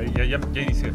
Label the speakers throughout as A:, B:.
A: Ya, ya, ya inicié.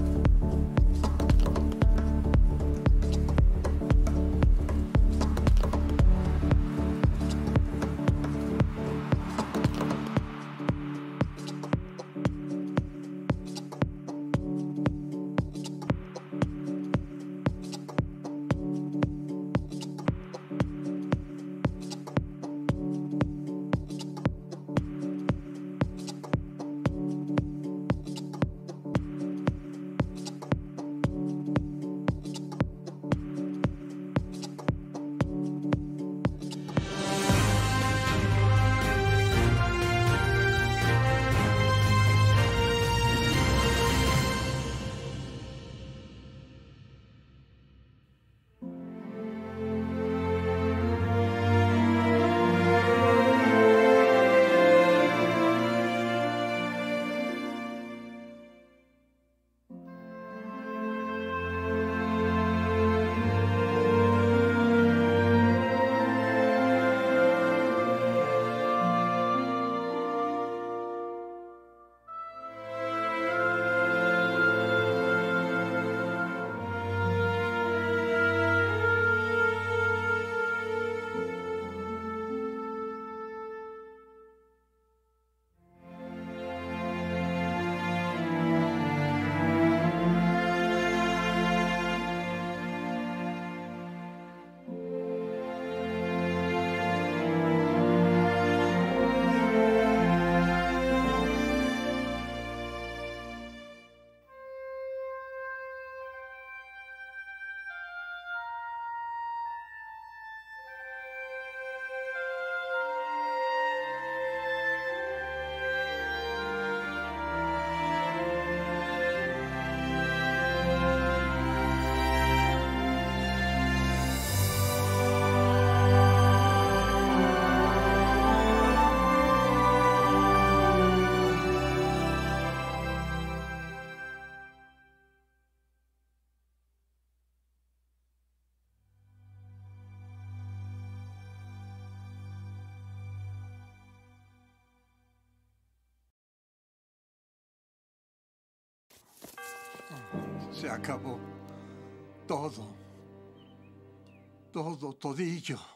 B: Se acabó todo. Todo, todillo.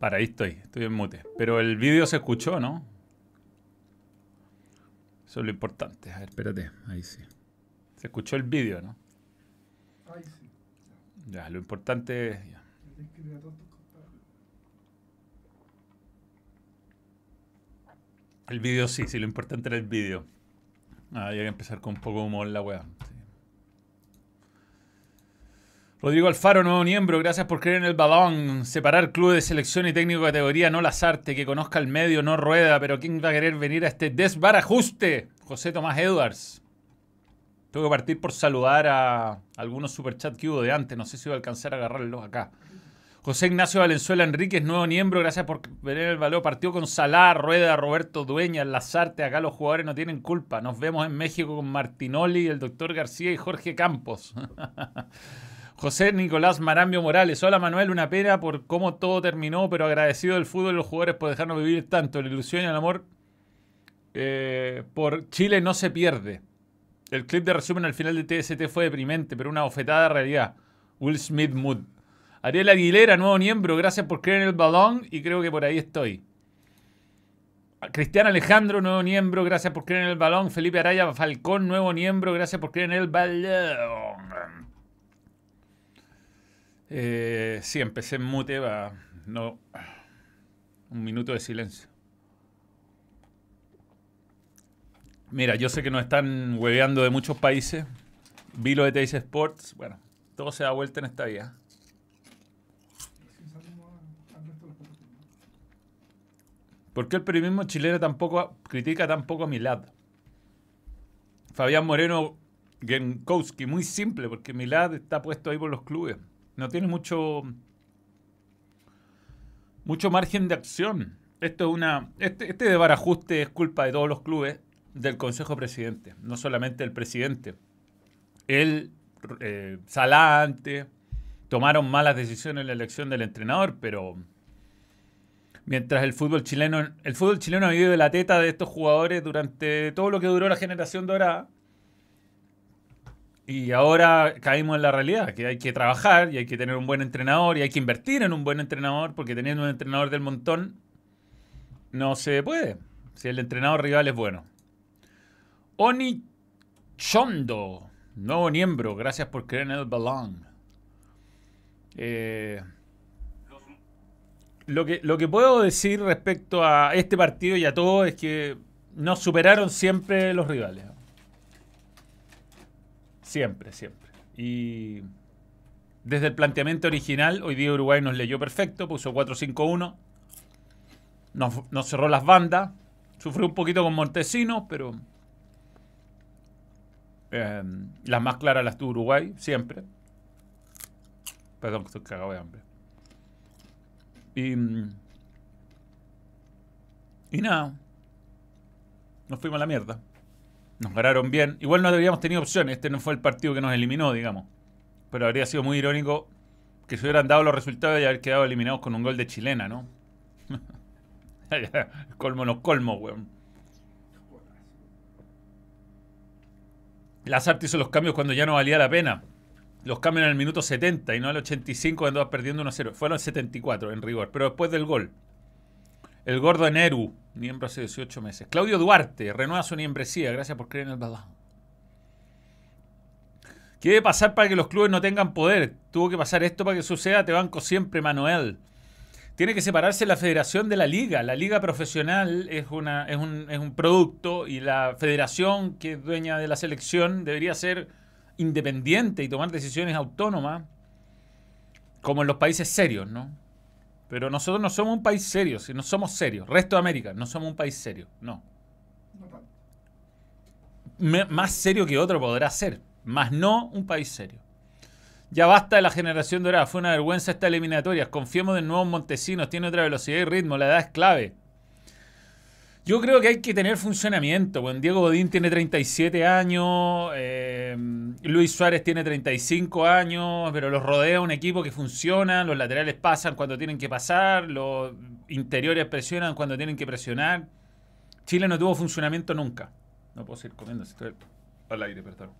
A: Para, ahí estoy, estoy en mute. Pero el vídeo se escuchó, ¿no? Eso es lo importante. A ver, espérate, ahí sí. Se escuchó el vídeo, ¿no?
B: Ay, sí.
A: Ya, lo importante es... ya. El vídeo sí, sí, lo importante era el vídeo. Ah, había que empezar con un poco de humor la weá. Rodrigo Alfaro, nuevo miembro, gracias por creer en el balón. Separar club de selección y técnico de categoría, no las artes, que conozca el medio, no rueda, pero ¿quién va a querer venir a este desbarajuste? José Tomás Edwards. Tengo que partir por saludar a algunos superchats que hubo de antes, no sé si voy a alcanzar a agarrarlos acá. José Ignacio Valenzuela Enríquez, nuevo miembro, gracias por ver el balón. Partió con Salá, Rueda, Roberto Dueña, Lazarte. Acá los jugadores no tienen culpa. Nos vemos en México con Martinoli, el doctor García y Jorge Campos. José Nicolás Marambio Morales. Hola Manuel, una pena por cómo todo terminó, pero agradecido del fútbol y los jugadores por dejarnos vivir tanto. La ilusión y el amor eh, por Chile no se pierde. El clip de resumen al final de TST fue deprimente, pero una bofetada de realidad. Will Smith Mood. Ariel Aguilera, nuevo miembro, gracias por creer en el balón y creo que por ahí estoy. Cristian Alejandro, nuevo miembro, gracias por creer en el balón. Felipe Araya Falcón, nuevo miembro, gracias por creer en el balón. Eh, sí, empecé en mute, va. No. Un minuto de silencio. Mira, yo sé que nos están hueveando de muchos países Vi lo de Teis Sports. Bueno, todo se da vuelta en esta vida. ¿Por qué el periodismo chileno tampoco critica tampoco a Milad? Fabián Moreno Genkowski, muy simple, porque Milad está puesto ahí por los clubes. No tiene mucho mucho margen de acción. Esto es una este, este desbarajuste es culpa de todos los clubes del Consejo Presidente, no solamente del presidente. Él, eh, Salá antes, tomaron malas decisiones en la elección del entrenador, pero Mientras el fútbol chileno, el fútbol chileno ha vivido de la teta de estos jugadores durante todo lo que duró la generación dorada. Y ahora caímos en la realidad, que hay que trabajar y hay que tener un buen entrenador y hay que invertir en un buen entrenador, porque teniendo un entrenador del montón no se puede, si el entrenador rival es bueno. Oni Chondo, nuevo miembro, gracias por creer en el balón. Eh, lo que, lo que puedo decir respecto a este partido y a todo es que nos superaron siempre los rivales. Siempre, siempre. Y desde el planteamiento original, hoy día Uruguay nos leyó perfecto, puso 4-5-1, nos, cerró las bandas, sufrió un poquito con Montesinos, pero eh, las más claras las tuvo Uruguay, siempre. Perdón, que estoy cagado de hambre. Y, mm, y nada. Nos fuimos a la mierda. Nos ganaron bien. Igual no habríamos tenido opciones. Este no fue el partido que nos eliminó, digamos. Pero habría sido muy irónico que se hubieran dado los resultados y haber quedado eliminados con un gol de chilena, ¿no? colmo los colmos, weón. Lazarte hizo los cambios cuando ya no valía la pena. Los cambios en el minuto 70 y no al 85 cuando vas perdiendo 1-0. Fueron 74 en rigor, pero después del gol. El gordo Neru, miembro hace 18 meses. Claudio Duarte, renueva su membresía. Gracias por creer en el balón. ¿Qué debe pasar para que los clubes no tengan poder? Tuvo que pasar esto para que suceda. Te banco siempre, Manuel. Tiene que separarse la federación de la liga. La liga profesional es, una, es, un, es un producto y la federación que es dueña de la selección debería ser independiente y tomar decisiones autónomas, como en los países serios, ¿no? Pero nosotros no somos un país serio, si no somos serios. Resto de América, no somos un país serio, no. Más serio que otro podrá ser, más no un país serio. Ya basta de la generación dorada, fue una vergüenza esta eliminatoria. Confiemos de nuevo Montesinos, tiene otra velocidad y ritmo, la edad es clave. Yo creo que hay que tener funcionamiento. Bueno, Diego Godín tiene 37 años, eh, Luis Suárez tiene 35 años, pero los rodea un equipo que funciona, los laterales pasan cuando tienen que pasar, los interiores presionan cuando tienen que presionar. Chile no tuvo funcionamiento nunca. No puedo seguir comiendo, estoy al aire, perdón.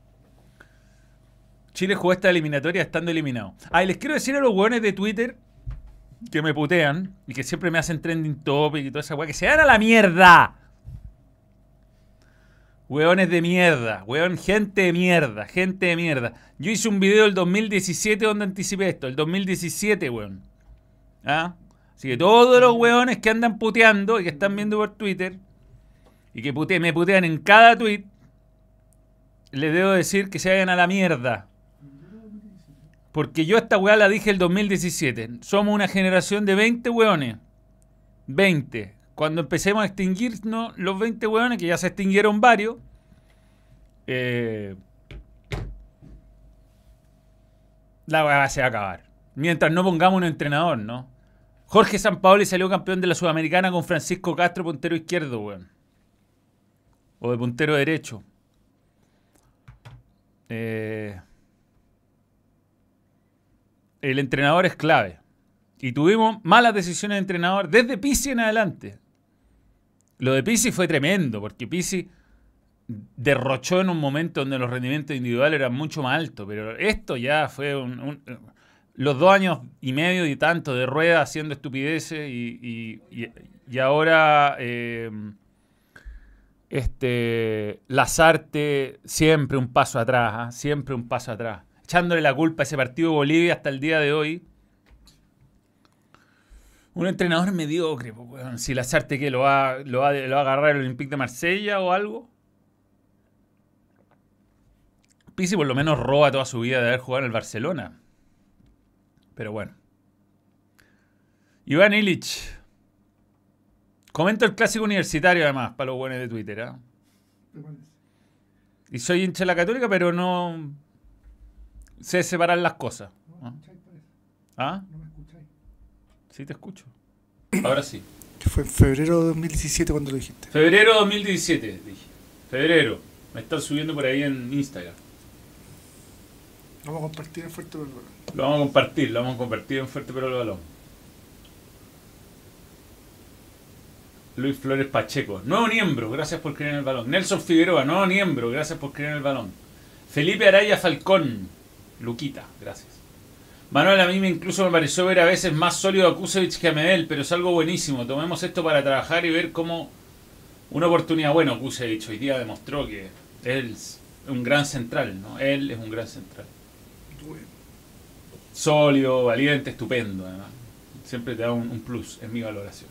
A: Chile jugó esta eliminatoria estando eliminado. Ah, y les quiero decir a los hueones de Twitter que me putean y que siempre me hacen trending topic y toda esa weá, que se dan a la mierda. Hueones de mierda, hueón, gente de mierda, gente de mierda. Yo hice un video el 2017 donde anticipé esto, el 2017, weón. ¿Ah? Así que todos los hueones que andan puteando y que están viendo por Twitter y que me putean en cada tweet, les debo decir que se vayan a la mierda. Porque yo esta weá la dije el 2017. Somos una generación de 20 weones. 20. Cuando empecemos a extinguirnos los 20 weones, que ya se extinguieron varios, eh, la weá se va a acabar. Mientras no pongamos un entrenador, ¿no? Jorge Sampaoli salió campeón de la Sudamericana con Francisco Castro, puntero izquierdo, weón. O de puntero derecho. Eh, el entrenador es clave. Y tuvimos malas decisiones de entrenador desde Pizzi en adelante. Lo de Pizzi fue tremendo, porque Pizzi derrochó en un momento donde los rendimientos individuales eran mucho más altos, pero esto ya fue los dos años y medio y tanto de rueda haciendo estupideces y ahora eh, este Lazarte siempre un paso atrás, ¿ah? siempre un paso atrás, echándole la culpa a ese partido de Bolivia hasta el día de hoy. Un entrenador mediocre, weón. si Lazarte que lo va, lo va, lo va a agarrar el Olympique de Marsella o algo. Pizzi por lo menos roba toda su vida de haber jugado en el Barcelona. Pero bueno. Iván Illich. Comento el clásico universitario además, para los buenos de Twitter.
B: ¿Te parece?
A: Y soy hincha de la católica, pero no sé separar las cosas.
B: No
A: ¿Ah?
B: me escucháis, parece.
A: ¿Ah?
B: No me escucháis.
A: Sí te escucho. Ahora sí.
B: Que fue en febrero de 2017 cuando lo dijiste.
A: Febrero 2017, dije. Febrero. Me están subiendo por ahí en Instagram.
B: Vamos a compartir en Fuerte Belgrano.
A: Lo vamos a compartir, lo vamos a compartir en Fuerte Pero el Balón. Luis Flores Pacheco, nuevo miembro, gracias por creer en el balón. Nelson Figueroa, nuevo miembro, gracias por creer en el balón. Felipe Araya Falcón, Luquita, gracias. Manuel, a mí me incluso me pareció ver a veces más sólido a Kusevich que a Medel, pero es algo buenísimo. Tomemos esto para trabajar y ver cómo una oportunidad. Bueno, Kusevich hoy día demostró que él es un gran central, ¿no? Él es un gran central. Sólido, valiente, estupendo, además. Siempre te da un, plus, es mi valoración.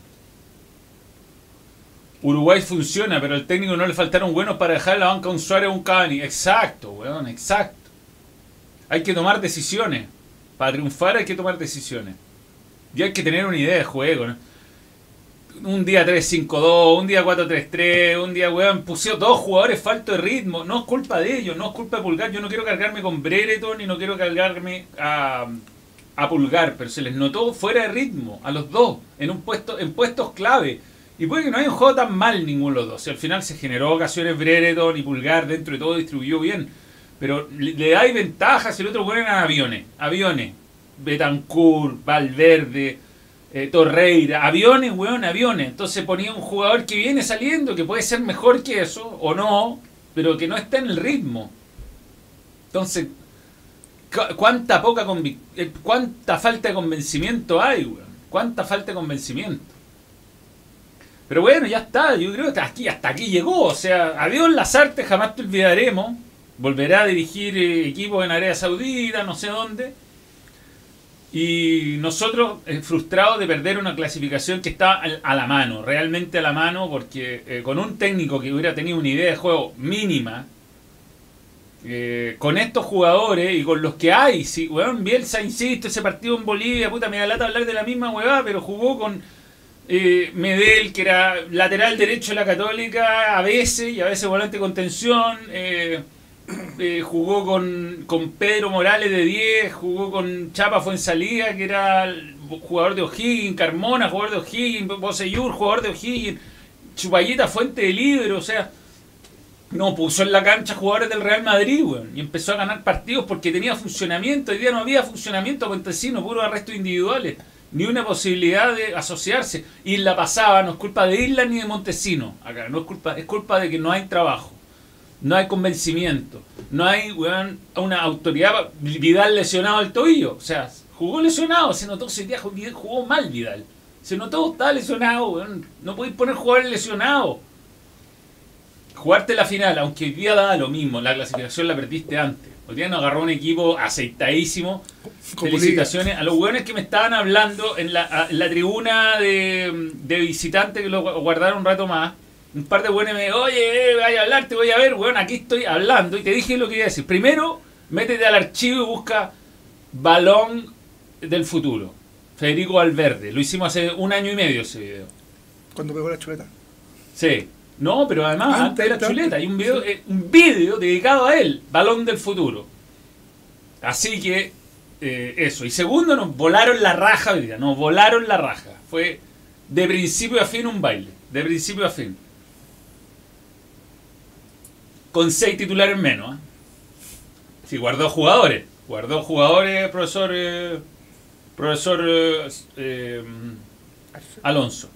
A: Uruguay funciona, pero al técnico no le faltaron buenos para dejar la banca un Suárez o un Cavani. Exacto, weón, exacto. Hay que tomar decisiones. Para triunfar hay que tomar decisiones. Y hay que tener una idea de juego. Un día 3-5-2, un día 4-3-3, un día, weón, pusieron dos jugadores falto de ritmo. No es culpa de ellos, no es culpa de Pulgar. Yo no quiero cargarme con Brereton y no quiero cargarme a, a Pulgar, pero se les notó fuera de ritmo a los dos, en, un puesto, en puestos clave. Y puede que no haya un juego tan mal ninguno de los dos. Y al final se generó ocasiones Brereton y Pulgar dentro de todo distribuyó bien. Pero le, le dais ventajas el otro ponen a aviones. Aviones. Betancourt, Valverde, eh, Torreira. Aviones, weón, aviones. Entonces ponía un jugador que viene saliendo, que puede ser mejor que eso, o no, pero que no está en el ritmo. Entonces, cu- ¿cuánta poca eh, cuánta falta de convencimiento hay, weón? ¿Cuánta falta de convencimiento? Pero bueno, ya está, yo creo que hasta aquí, hasta aquí llegó. O sea, adiós Lazarte, jamás te olvidaremos. Volverá a dirigir eh, equipos en Arabia Saudita, no sé dónde. Y nosotros eh, frustrados de perder una clasificación que está a la mano, realmente a la mano, porque eh, con un técnico que hubiera tenido una idea de juego mínima, con estos jugadores y con los que hay, si, weón, Bielsa, insisto, ese partido en Bolivia, puta, me da lata hablar de la misma huevada, pero jugó con eh, Medel, que era lateral derecho de la Católica, a veces, y a veces volante contención, eh, eh, jugó con, con Pedro Morales de 10, jugó con Chapa Fuensalida, que era jugador de O'Higgins, Carmona, jugador de O'Higgins, Boseyur, jugador de O'Higgins, Chupayeta, Fuente de Libro, o sea, no puso en la cancha jugadores del Real Madrid, y empezó a ganar partidos porque tenía funcionamiento, hoy día no había funcionamiento Montesino, puro arrestos individuales, ni una posibilidad de asociarse, y la pasaba, no es culpa de Isla ni de Montesino, acá, no es culpa, es culpa de que no hay trabajo. No hay convencimiento. No hay, weón, una autoridad. Vidal lesionado al tobillo. O sea, jugó lesionado. Se notó ese día jugó- jugó mal Vidal. Se notó, estaba lesionado, weón. No podéis poner jugadores lesionados. Jugarte la final, aunque hoy día daba lo mismo. La clasificación la perdiste antes. Hoy día nos agarró un equipo aceitadísimo.
B: Como
A: Felicitaciones a los weones que me estaban hablando en la, a- en la tribuna de, de visitante que lo gu- guardaron un rato más. Un par de weones me oye, eh, vaya a hablar, te voy a ver, weón, aquí estoy hablando. Y te dije lo que iba a decir. Primero, métete al archivo y busca Balón del Futuro. Federico Valverde. Lo hicimos hace un año y medio ese video.
B: Cuando pegó la chuleta.
A: Sí. No, pero además
B: Antes,
A: antes de la
B: antes.
A: chuleta hay un video, eh, un video dedicado a él, Balón del Futuro. Así que eh, eso. Y segundo, nos volaron la raja hoy día. Nos volaron la raja. Fue de principio a fin un baile. De principio a fin. Con seis titulares menos. ¿eh? Sí, guardó jugadores. Guardó jugadores, profesor. eh, profesor eh, Alonso.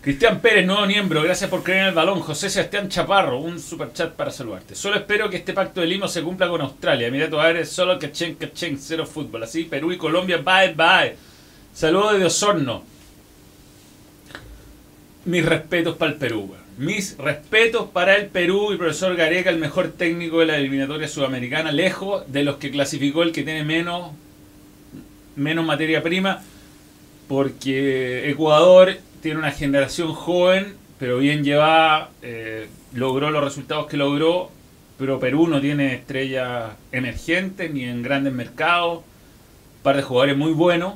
A: Cristian Pérez, nuevo miembro, gracias por creer en el balón. José Sebastián Chaparro, un super chat para saludarte. Solo espero que este pacto de Lima se cumpla con Australia. Emiratos Árabes, solo cachén, cachén, cero fútbol. Así, Perú y Colombia, bye, bye. Saludos de Osorno. Mis respetos para el Perú. Mis respetos para el Perú y profesor Gareca, el mejor técnico de la eliminatoria sudamericana, lejos de los que clasificó el que tiene menos, menos materia prima porque Ecuador tiene una generación joven, pero bien llevada, eh, logró los resultados que logró, pero Perú no tiene estrellas emergentes ni en grandes mercados. Un par de jugadores muy buenos,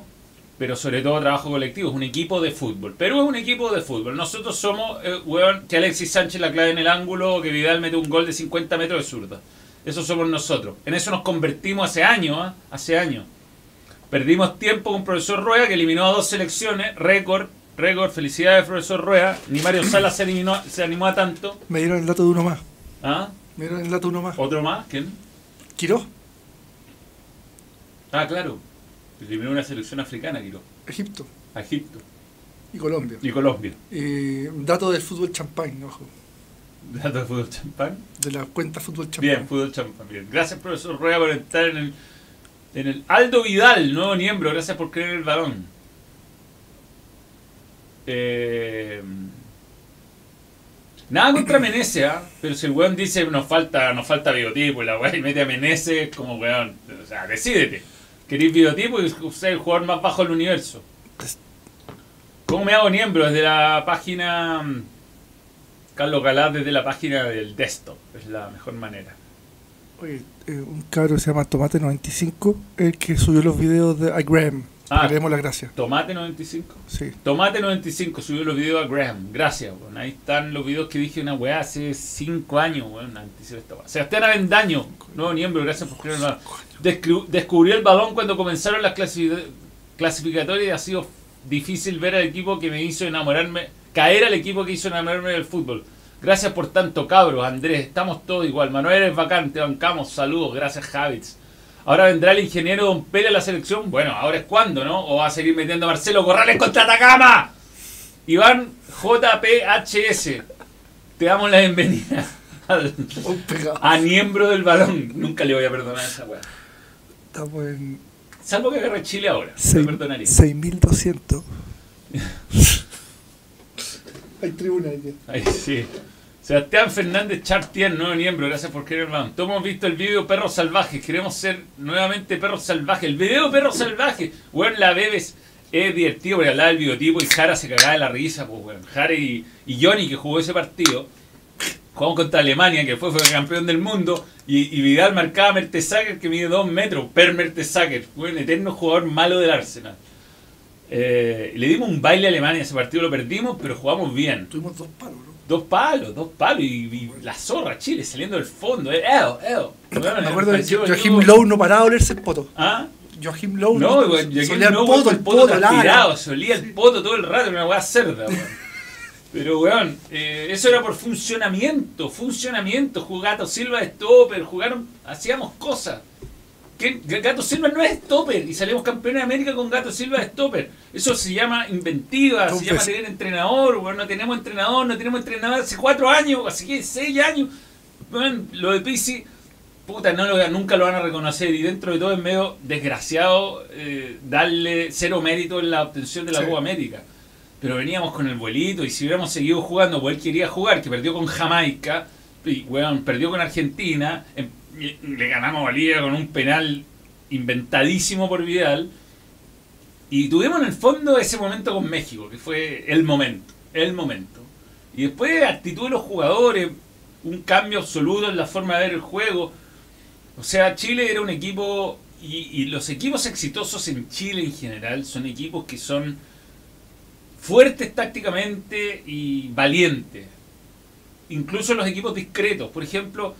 A: pero sobre todo trabajo colectivo. Es un equipo de fútbol. Perú es un equipo de fútbol. Nosotros somos, eh, weón, que Alexis Sánchez la clave en el ángulo, que Vidal mete un gol de 50 metros de zurda. Eso somos nosotros. En eso nos convertimos hace años, ¿ah? hace años. Perdimos tiempo con profesor Rueda, que eliminó a dos selecciones, récord, récord, felicidades profesor Rueda. Ni Mario Salas se animó, se animó a tanto.
B: Me dieron el dato de uno más.
A: ¿Ah?
B: Me dieron el dato de uno más.
A: ¿Otro más? ¿Quién?
B: Quiró,
A: Ah, claro. Eliminó una selección africana, Quiro.
B: Egipto
A: A Egipto
B: y Colombia.
A: y Colombia.
B: Eh, dato del fútbol champán, ojo.
A: Dato de fútbol champán.
B: De la cuenta fútbol champán.
A: Bien, fútbol champán. Bien. Gracias, profesor Rueda, por estar en el, en el Aldo Vidal, nuevo miembro. Gracias por creer el balón. Eh, nada contra Menezes, ¿ah? pero si el weón dice nos falta, nos falta biotipo y la weá y mete a Menezes, como weón, o sea, decídete. ¿Queréis biotipo y usted el jugador más bajo del universo? ¿Cómo me hago miembro? Desde la página mm, Carlos Galá, desde la página del desktop, es la mejor manera.
B: Oye, eh, un cabro se llama Tomate95, el que subió los videos de iGram.
A: Ah.
B: Le demos las gracias.
A: Tomate 95.
B: Sí.
A: Tomate 95 subió los videos a Graham. Gracias, weón. Ahí están los videos que dije una weá hace 5 años, weón. antes de esta weá. Sebastián Avendaño, nuevo miembro, gracias por creerlo. Descubrió el balón cuando comenzaron las clasifi- clasificatorias y ha sido difícil ver al equipo que me hizo enamorarme, caer al equipo que hizo enamorarme del fútbol. Gracias por tanto, cabros, Andrés, estamos todos igual. Manuel es vacante, bancamos, saludos, gracias, Javits. Ahora vendrá el ingeniero Don Pérez a la selección. Bueno, ahora es cuando, ¿no? O va a seguir metiendo a Marcelo Corrales contra Atacama. Iván JPHS. Te damos la bienvenida al- a miembro del balón. Nunca le voy a perdonar a esa weá.
B: Estamos en
A: Salvo que agarre Chile ahora. Le
B: seis-
A: perdonaría.
B: 6200. Hay tribuna ahí.
A: Ahí sí. Sebastián Fernández Chartier, nuevo miembro, gracias por querer hermano. Todos hemos visto el video Perros Salvajes, queremos ser nuevamente Perros Salvajes. El video Perros Salvajes, weón, la bebes. Es divertido porque hablaba del biotipo y Jara se cagaba de la risa, pues weón. Jara y, y Johnny que jugó ese partido, jugamos contra Alemania, que fue, fue campeón del mundo, y, y Vidal marcaba a Mertesacker que mide 2 metros, Per Mertesacker, weón, eterno jugador malo del Arsenal. Eh, le dimos un baile a Alemania, ese partido lo perdimos, pero jugamos bien.
B: Tuvimos dos palos, ¿no?
A: Dos palos, dos palos y, y la zorra Chile saliendo del fondo. Eh, eo, eo. Bueno,
B: Me acuerdo de Joachim Lowe no paraba de olerse el poto.
A: ¿Ah?
B: Joachim Lowe
A: No,
B: solía
A: no, poto, el poto,
B: el poto, la-
A: transpirado, se olía el poto todo el rato, una weá cerda, weón. Pero, weón, eh, eso era por funcionamiento, funcionamiento. Jugó Gato Silva de stopper, jugaron, hacíamos cosas. ¿Qué? Gato Silva no es stopper y salimos campeones de América con Gato Silva de stopper. Eso se llama inventiva, se llama tener entrenador, weón. No tenemos entrenador, no tenemos entrenador hace cuatro años, así que seis años. Weón, lo de Pizzi, puta, no lo, nunca lo van a reconocer y dentro de todo es medio desgraciado eh, darle cero mérito en la obtención de la
B: Sí.
A: Copa América. Pero veníamos con el vuelito y si hubiéramos seguido jugando, pues él quería jugar, que perdió con Jamaica, y weón, perdió con Argentina, em- le ganamos a Bolivia con un penal inventadísimo por Vidal. Y tuvimos en el fondo ese momento con México, que fue el momento, el momento. Y después actitud de los jugadores, un cambio absoluto en la forma de ver el juego. O sea, Chile era un equipo, y, y los equipos exitosos en Chile en general son equipos que son fuertes tácticamente y valientes. Incluso los equipos discretos, por ejemplo,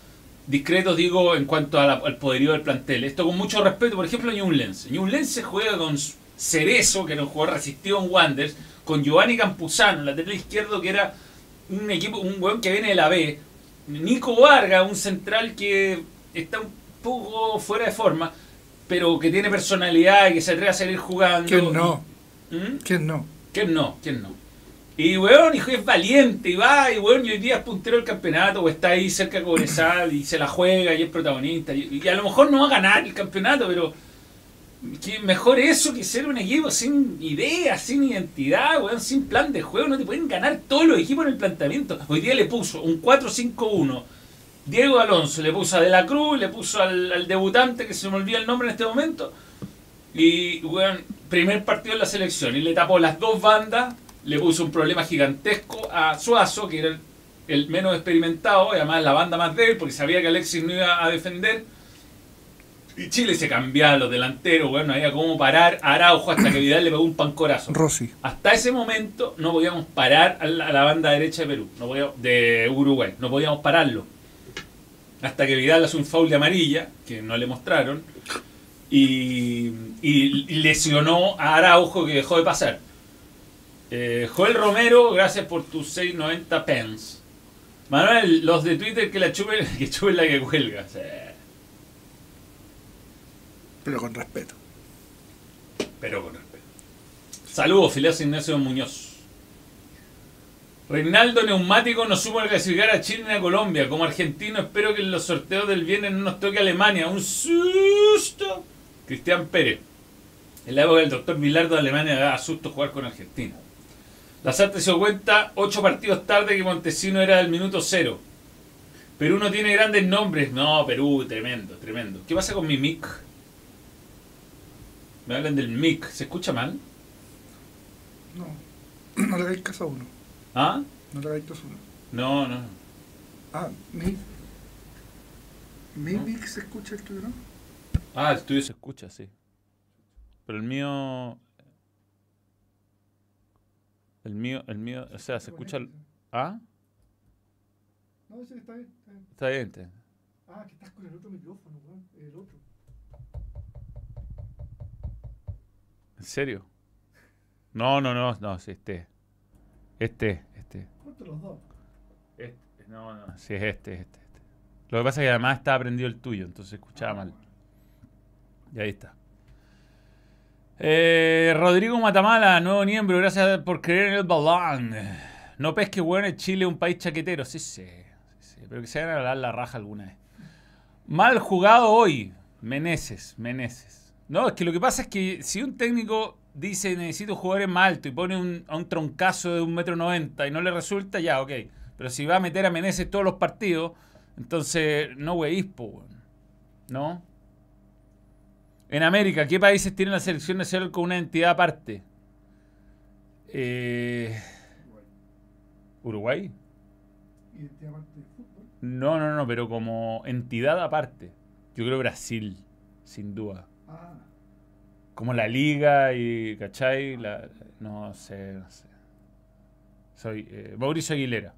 A: discretos digo en cuanto a la- al poderío del plantel. Esto con mucho respeto, por ejemplo, Ñublense. Ñublense juega con Cerezo, que era un jugador resistido en Wanderers, con Giovanni Campuzano, lateral izquierdo, que era un equipo, un weón que viene de la B. Nico Vargas, un central que está un poco fuera de forma, pero que tiene personalidad y que se atreve a seguir jugando.
B: ¿Quién no?
A: ¿Mm?
B: ¿Quién no?
A: ¿Quién no? ¿Quién no? Y weón, hijo, es valiente y va, y weón, y hoy día es puntero del campeonato, o está ahí cerca de Cobresal y se la juega y es protagonista. Y, a lo mejor no va a ganar el campeonato, pero que mejor eso que ser un equipo sin idea, sin identidad, weón, sin plan de juego. No te pueden ganar todos los equipos en el planteamiento. Hoy día le puso un 4-5-1. Diego Alonso le puso a De la Cruz, le puso al, al debutante que se me olvida el nombre en este momento. Y, weón, primer partido en la selección. Y le tapó las dos bandas. Le puso un problema gigantesco a Suazo, que era el el menos experimentado y además la banda más débil porque sabía que Alexis no iba a defender. Y Chile se cambiaba los delanteros, bueno, no había cómo parar a Araujo hasta que Vidal le pegó un pancorazo.
B: Rossi.
A: Hasta ese momento no podíamos parar a la, a la banda derecha de Perú, no podíamos- de Uruguay, no podíamos pararlo. Hasta que Vidal hace un foul de amarilla, que no le mostraron, y, y- lesionó a Araujo que dejó de pasar. Eh, Joel Romero, gracias por tus 690 pence. Manuel, los de Twitter que la chupen, que chupen la que cuelga. Sí.
B: Pero con respeto.
A: pero con respeto. Saludos, Filás Ignacio Muñoz. Reinaldo Neumático nos supo clasificar a Chile y a Colombia. Como argentino espero que en los sorteos del viernes no nos toque Alemania. Un susto. Cristian Pérez. En la época del doctor Bilardo de Alemania daba susto jugar con Argentina. La Sarte se dio cuenta ocho partidos tarde que Montesino era del minuto cero. Perú no tiene grandes nombres. No, Perú, tremendo, tremendo. ¿Qué pasa con mi mic? Me hablan del mic. ¿Se escucha mal?
B: No. No le hagáis caso a uno.
A: ¿Ah?
B: No le hagáis caso a uno.
A: No, no.
B: Ah, mi. Mi
A: ¿No?
B: mic se escucha el tuyo, ¿no?
A: Ah, el tuyo se escucha, sí. Pero el mío. El mío, el mío, o sea, se escucha. el- ¿Ah?
B: No, sí, está bien, está bien.
A: Está.
B: Ah, que estás con el otro micrófono, weón. El otro.
A: ¿En serio? No, no, no, no, sí, este. Este, este.
B: ¿Cuántos los dos?
A: Este, no, no, sí, es este, este, este. Lo que pasa es que además estaba prendido el tuyo, entonces se escuchaba mal. Y ahí está. Eh, Rodrigo Matamala, nuevo miembro, gracias por creer en el balón. No pesque bueno en Chile, un país chaquetero. Sí, sí, sí, pero que se vayan a dar la raja alguna vez. Mal jugado hoy, Meneses, Meneses. No, es que lo que pasa es que si un técnico dice necesito jugadores más altos y pone un, a un troncazo de un metro noventa y no le resulta, ya, ok. Pero si va a meter a Meneses todos los partidos, entonces no weís. ¿No? En América, ¿qué países tienen la selección nacional con una entidad aparte? Eh, ¿Uruguay? No, no, no, pero como entidad aparte. Yo creo Brasil, sin duda.
B: Ah,
A: Como la liga y, ¿cachai? La, no sé, no sé. Soy eh, Mauricio Aguilera,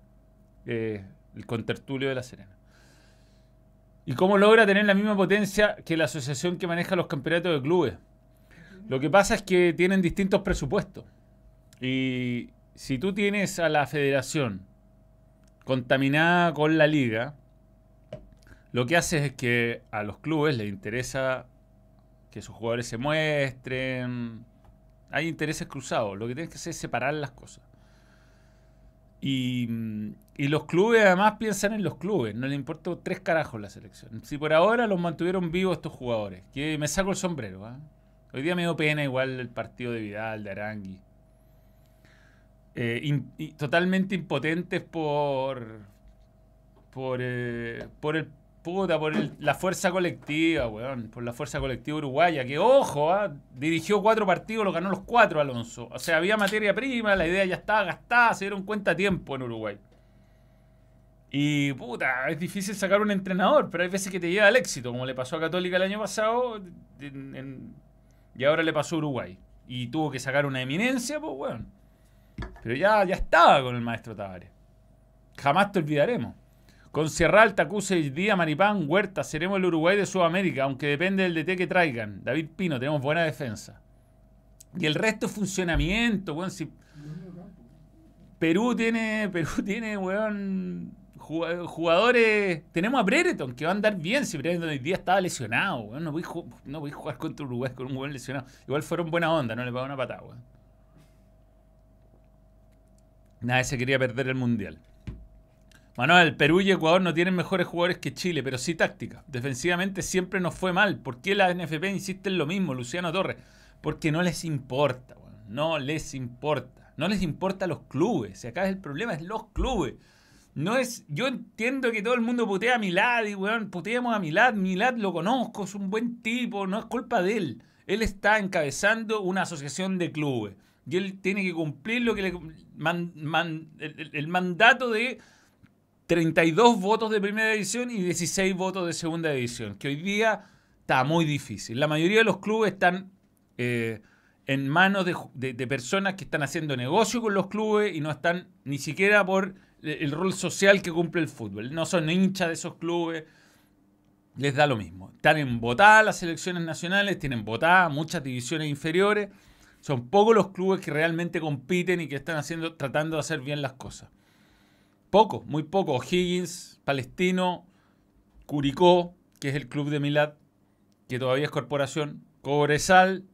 A: eh, el contertulio de La Serena. ¿Y cómo logra tener la misma potencia que la asociación que maneja los campeonatos de clubes? Lo que pasa es que tienen distintos presupuestos. Y si tú tienes a la federación contaminada con la liga, lo que haces es que a los clubes les interesa que sus jugadores se muestren. Hay intereses cruzados. Lo que tienes que hacer es separar las cosas. Y, los clubes además piensan en los clubes. No les importa tres carajos la selección. Si por ahora los mantuvieron vivos estos jugadores, que me saco el sombrero. ¿ah? Hoy día me dio pena igual el partido de Vidal, de Arangui. Eh, totalmente impotentes por por eh, por el puta, por la fuerza colectiva, weón, por la fuerza colectiva uruguaya, que ojo, ah, dirigió cuatro partidos, lo ganó los cuatro Alonso. O sea, había materia prima, la idea ya estaba gastada, se dieron cuenta a tiempo en Uruguay. Y puta, es difícil sacar un entrenador, pero hay veces que te lleva al éxito, como le pasó a Católica el año pasado y ahora le pasó a Uruguay. Y tuvo que sacar una eminencia, pues weón. Pero ya, ya estaba con el maestro Tavares. Jamás te olvidaremos. Con Sierra Alta, Cuse, Díaz, Maripán, Huerta, seremos el Uruguay de Sudamérica, aunque depende del DT que traigan. David Pino, tenemos buena defensa. Y el resto es funcionamiento, weón. Perú tiene, Perú tiene, weón, jug- jugadores... Tenemos a Brereton, que va a andar bien si Brereton hoy día estaba lesionado, weón. No voy, a jugar contra Uruguay con un weón lesionado. Igual fueron buena onda, no le pagó una patada, weón. Nadie se quería perder el Mundial. Manuel, Perú y Ecuador no tienen mejores jugadores que Chile, pero sí táctica. Defensivamente siempre nos fue mal. ¿Por qué la NFP insiste en lo mismo, Luciano Torres? Porque no les importa, no les importa. No les importa los clubes. Si acá es el problema, es los clubes. No es, yo entiendo que todo el mundo putea a Milad y weón, puteamos a Milad. Milad lo conozco, es un buen tipo, no es culpa de él. Él está encabezando una asociación de clubes. Y él tiene que cumplir lo que le el mandato de 32 votos de primera división y 16 votos de segunda división, que hoy día está muy difícil. La mayoría de los clubes están eh, en manos de, personas que están haciendo negocio con los clubes y no están ni siquiera por el rol social que cumple el fútbol. No son hinchas de esos clubes, les da lo mismo. Están en votadas las selecciones nacionales, tienen votadas muchas divisiones inferiores. Son pocos los clubes que realmente compiten y que están haciendo, tratando de hacer bien las cosas. Poco, muy poco. Higgins, Palestino, Curicó, que es el club de Milad, que todavía es corporación, Cobresal,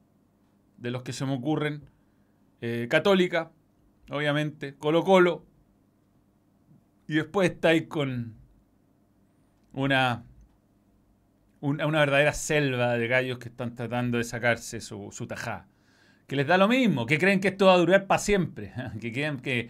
A: de los que se me ocurren, eh, Católica, obviamente, Colo Colo, y después estáis con una, una, verdadera selva de gallos que están tratando de sacarse su, su tajá. Que les da lo mismo, que creen que esto va a durar para siempre, que creen que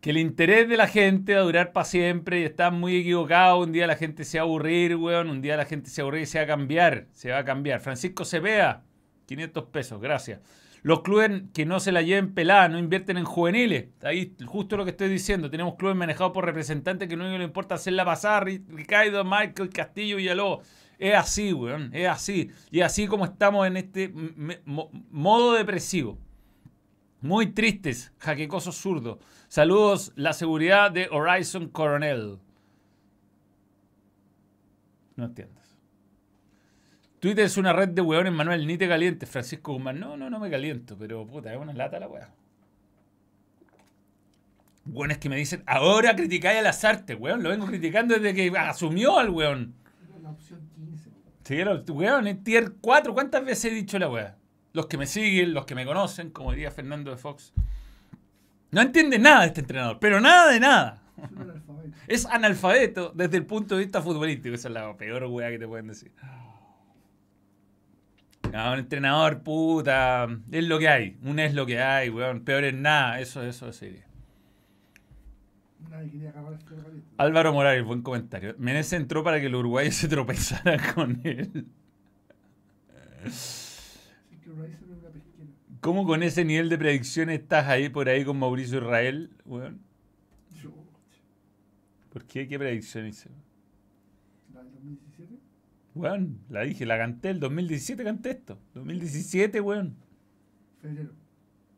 A: que el interés de la gente va a durar para siempre y están muy equivocados. Un día la gente se va a aburrir, weón. Un día la gente se va a aburrir y se va a cambiar. Se va a cambiar. Francisco Cepeda, 500 pesos, gracias. Los clubes que no se la lleven pelada, no invierten en juveniles. Ahí justo lo que estoy diciendo. Tenemos clubes manejados por representantes que no le importa hacerla pasar. Ricardo, Michael, Castillo, y Villalobos. Es así, weón. Es así. Y así como estamos en este modo depresivo. Muy tristes, jaquecosos zurdos. Saludos, la seguridad de Horizon Coronel. No entiendes. Twitter es una red de hueones, Manuel, ni te calientes, Francisco Guzmán. No, no, no me caliento, pero puta, es una lata la weá. Hueones que me dicen, ahora criticáis a las artes, weón. Lo vengo criticando desde que asumió al weón. La opción 15. Sí, weón, en tier 4, ¿cuántas veces he dicho la weá? los que me siguen, los que me conocen, como diría Fernando de Fox, no entienden nada de este entrenador, pero nada de nada. Es analfabeto desde el punto de vista futbolístico. Esa es la peor weá que te pueden decir. No, un entrenador, puta. Es lo que hay. Un es lo que hay, weón. Peor es nada. Eso, eso sería. Este Álvaro Morales, buen comentario. Menezes entró para que el uruguayo se tropezara con él. ¿Cómo con ese nivel de predicción estás ahí por ahí con Mauricio Israel, weón? ¿Por qué? ¿Qué predicción hice? ¿La del 2017? Weón, la dije, la canté, el 2017 canté esto. 2017, weón. Febrero.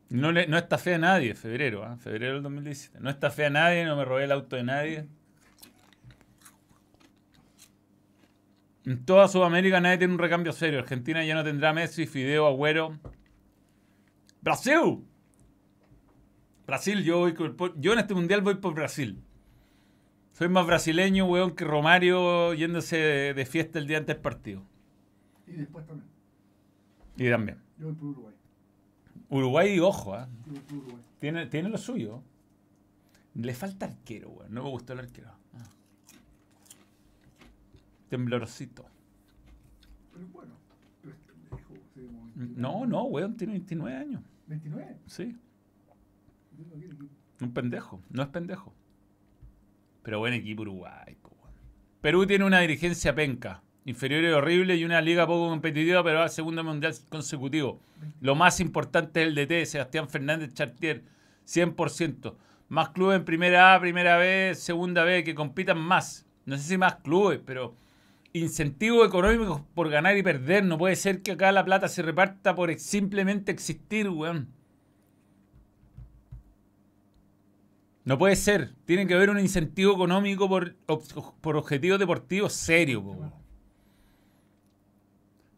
A: No, le, no está fea a nadie, febrero, ¿eh? febrero del 2017. No está fea a nadie, no me robé el auto de nadie. En toda Sudamérica nadie tiene un recambio serio. Argentina ya no tendrá Messi, Fideo, Agüero. Brasil. Brasil, yo, voy yo en este mundial voy por Brasil. Soy más brasileño, weón, que Romario yéndose de, fiesta el día antes del partido.
B: Y después también.
A: Y también.
B: Yo voy por Uruguay.
A: Uruguay, ojo, ¿eh? Tiene, tiene lo suyo. Le falta arquero, weón. No me gustó el arquero. Ah. Temblorcito.
B: Pero bueno,
A: No, no, weón, tiene 29 años.
B: ¿29?
A: Sí. Un pendejo, no es pendejo. Pero buen equipo Uruguay. Perú tiene una dirigencia penca, inferior y horrible y una liga poco competitiva, pero al segundo mundial consecutivo. Lo más importante es el DT, Sebastián Fernández Chartier, 100%. Más clubes en primera A, primera B, segunda B, que compitan más. No sé si más clubes, pero incentivos económicos por ganar y perder. No puede ser que acá la plata se reparta por simplemente existir, weón. No puede ser. Tiene que haber un incentivo económico por, por objetivos deportivos serios, weón.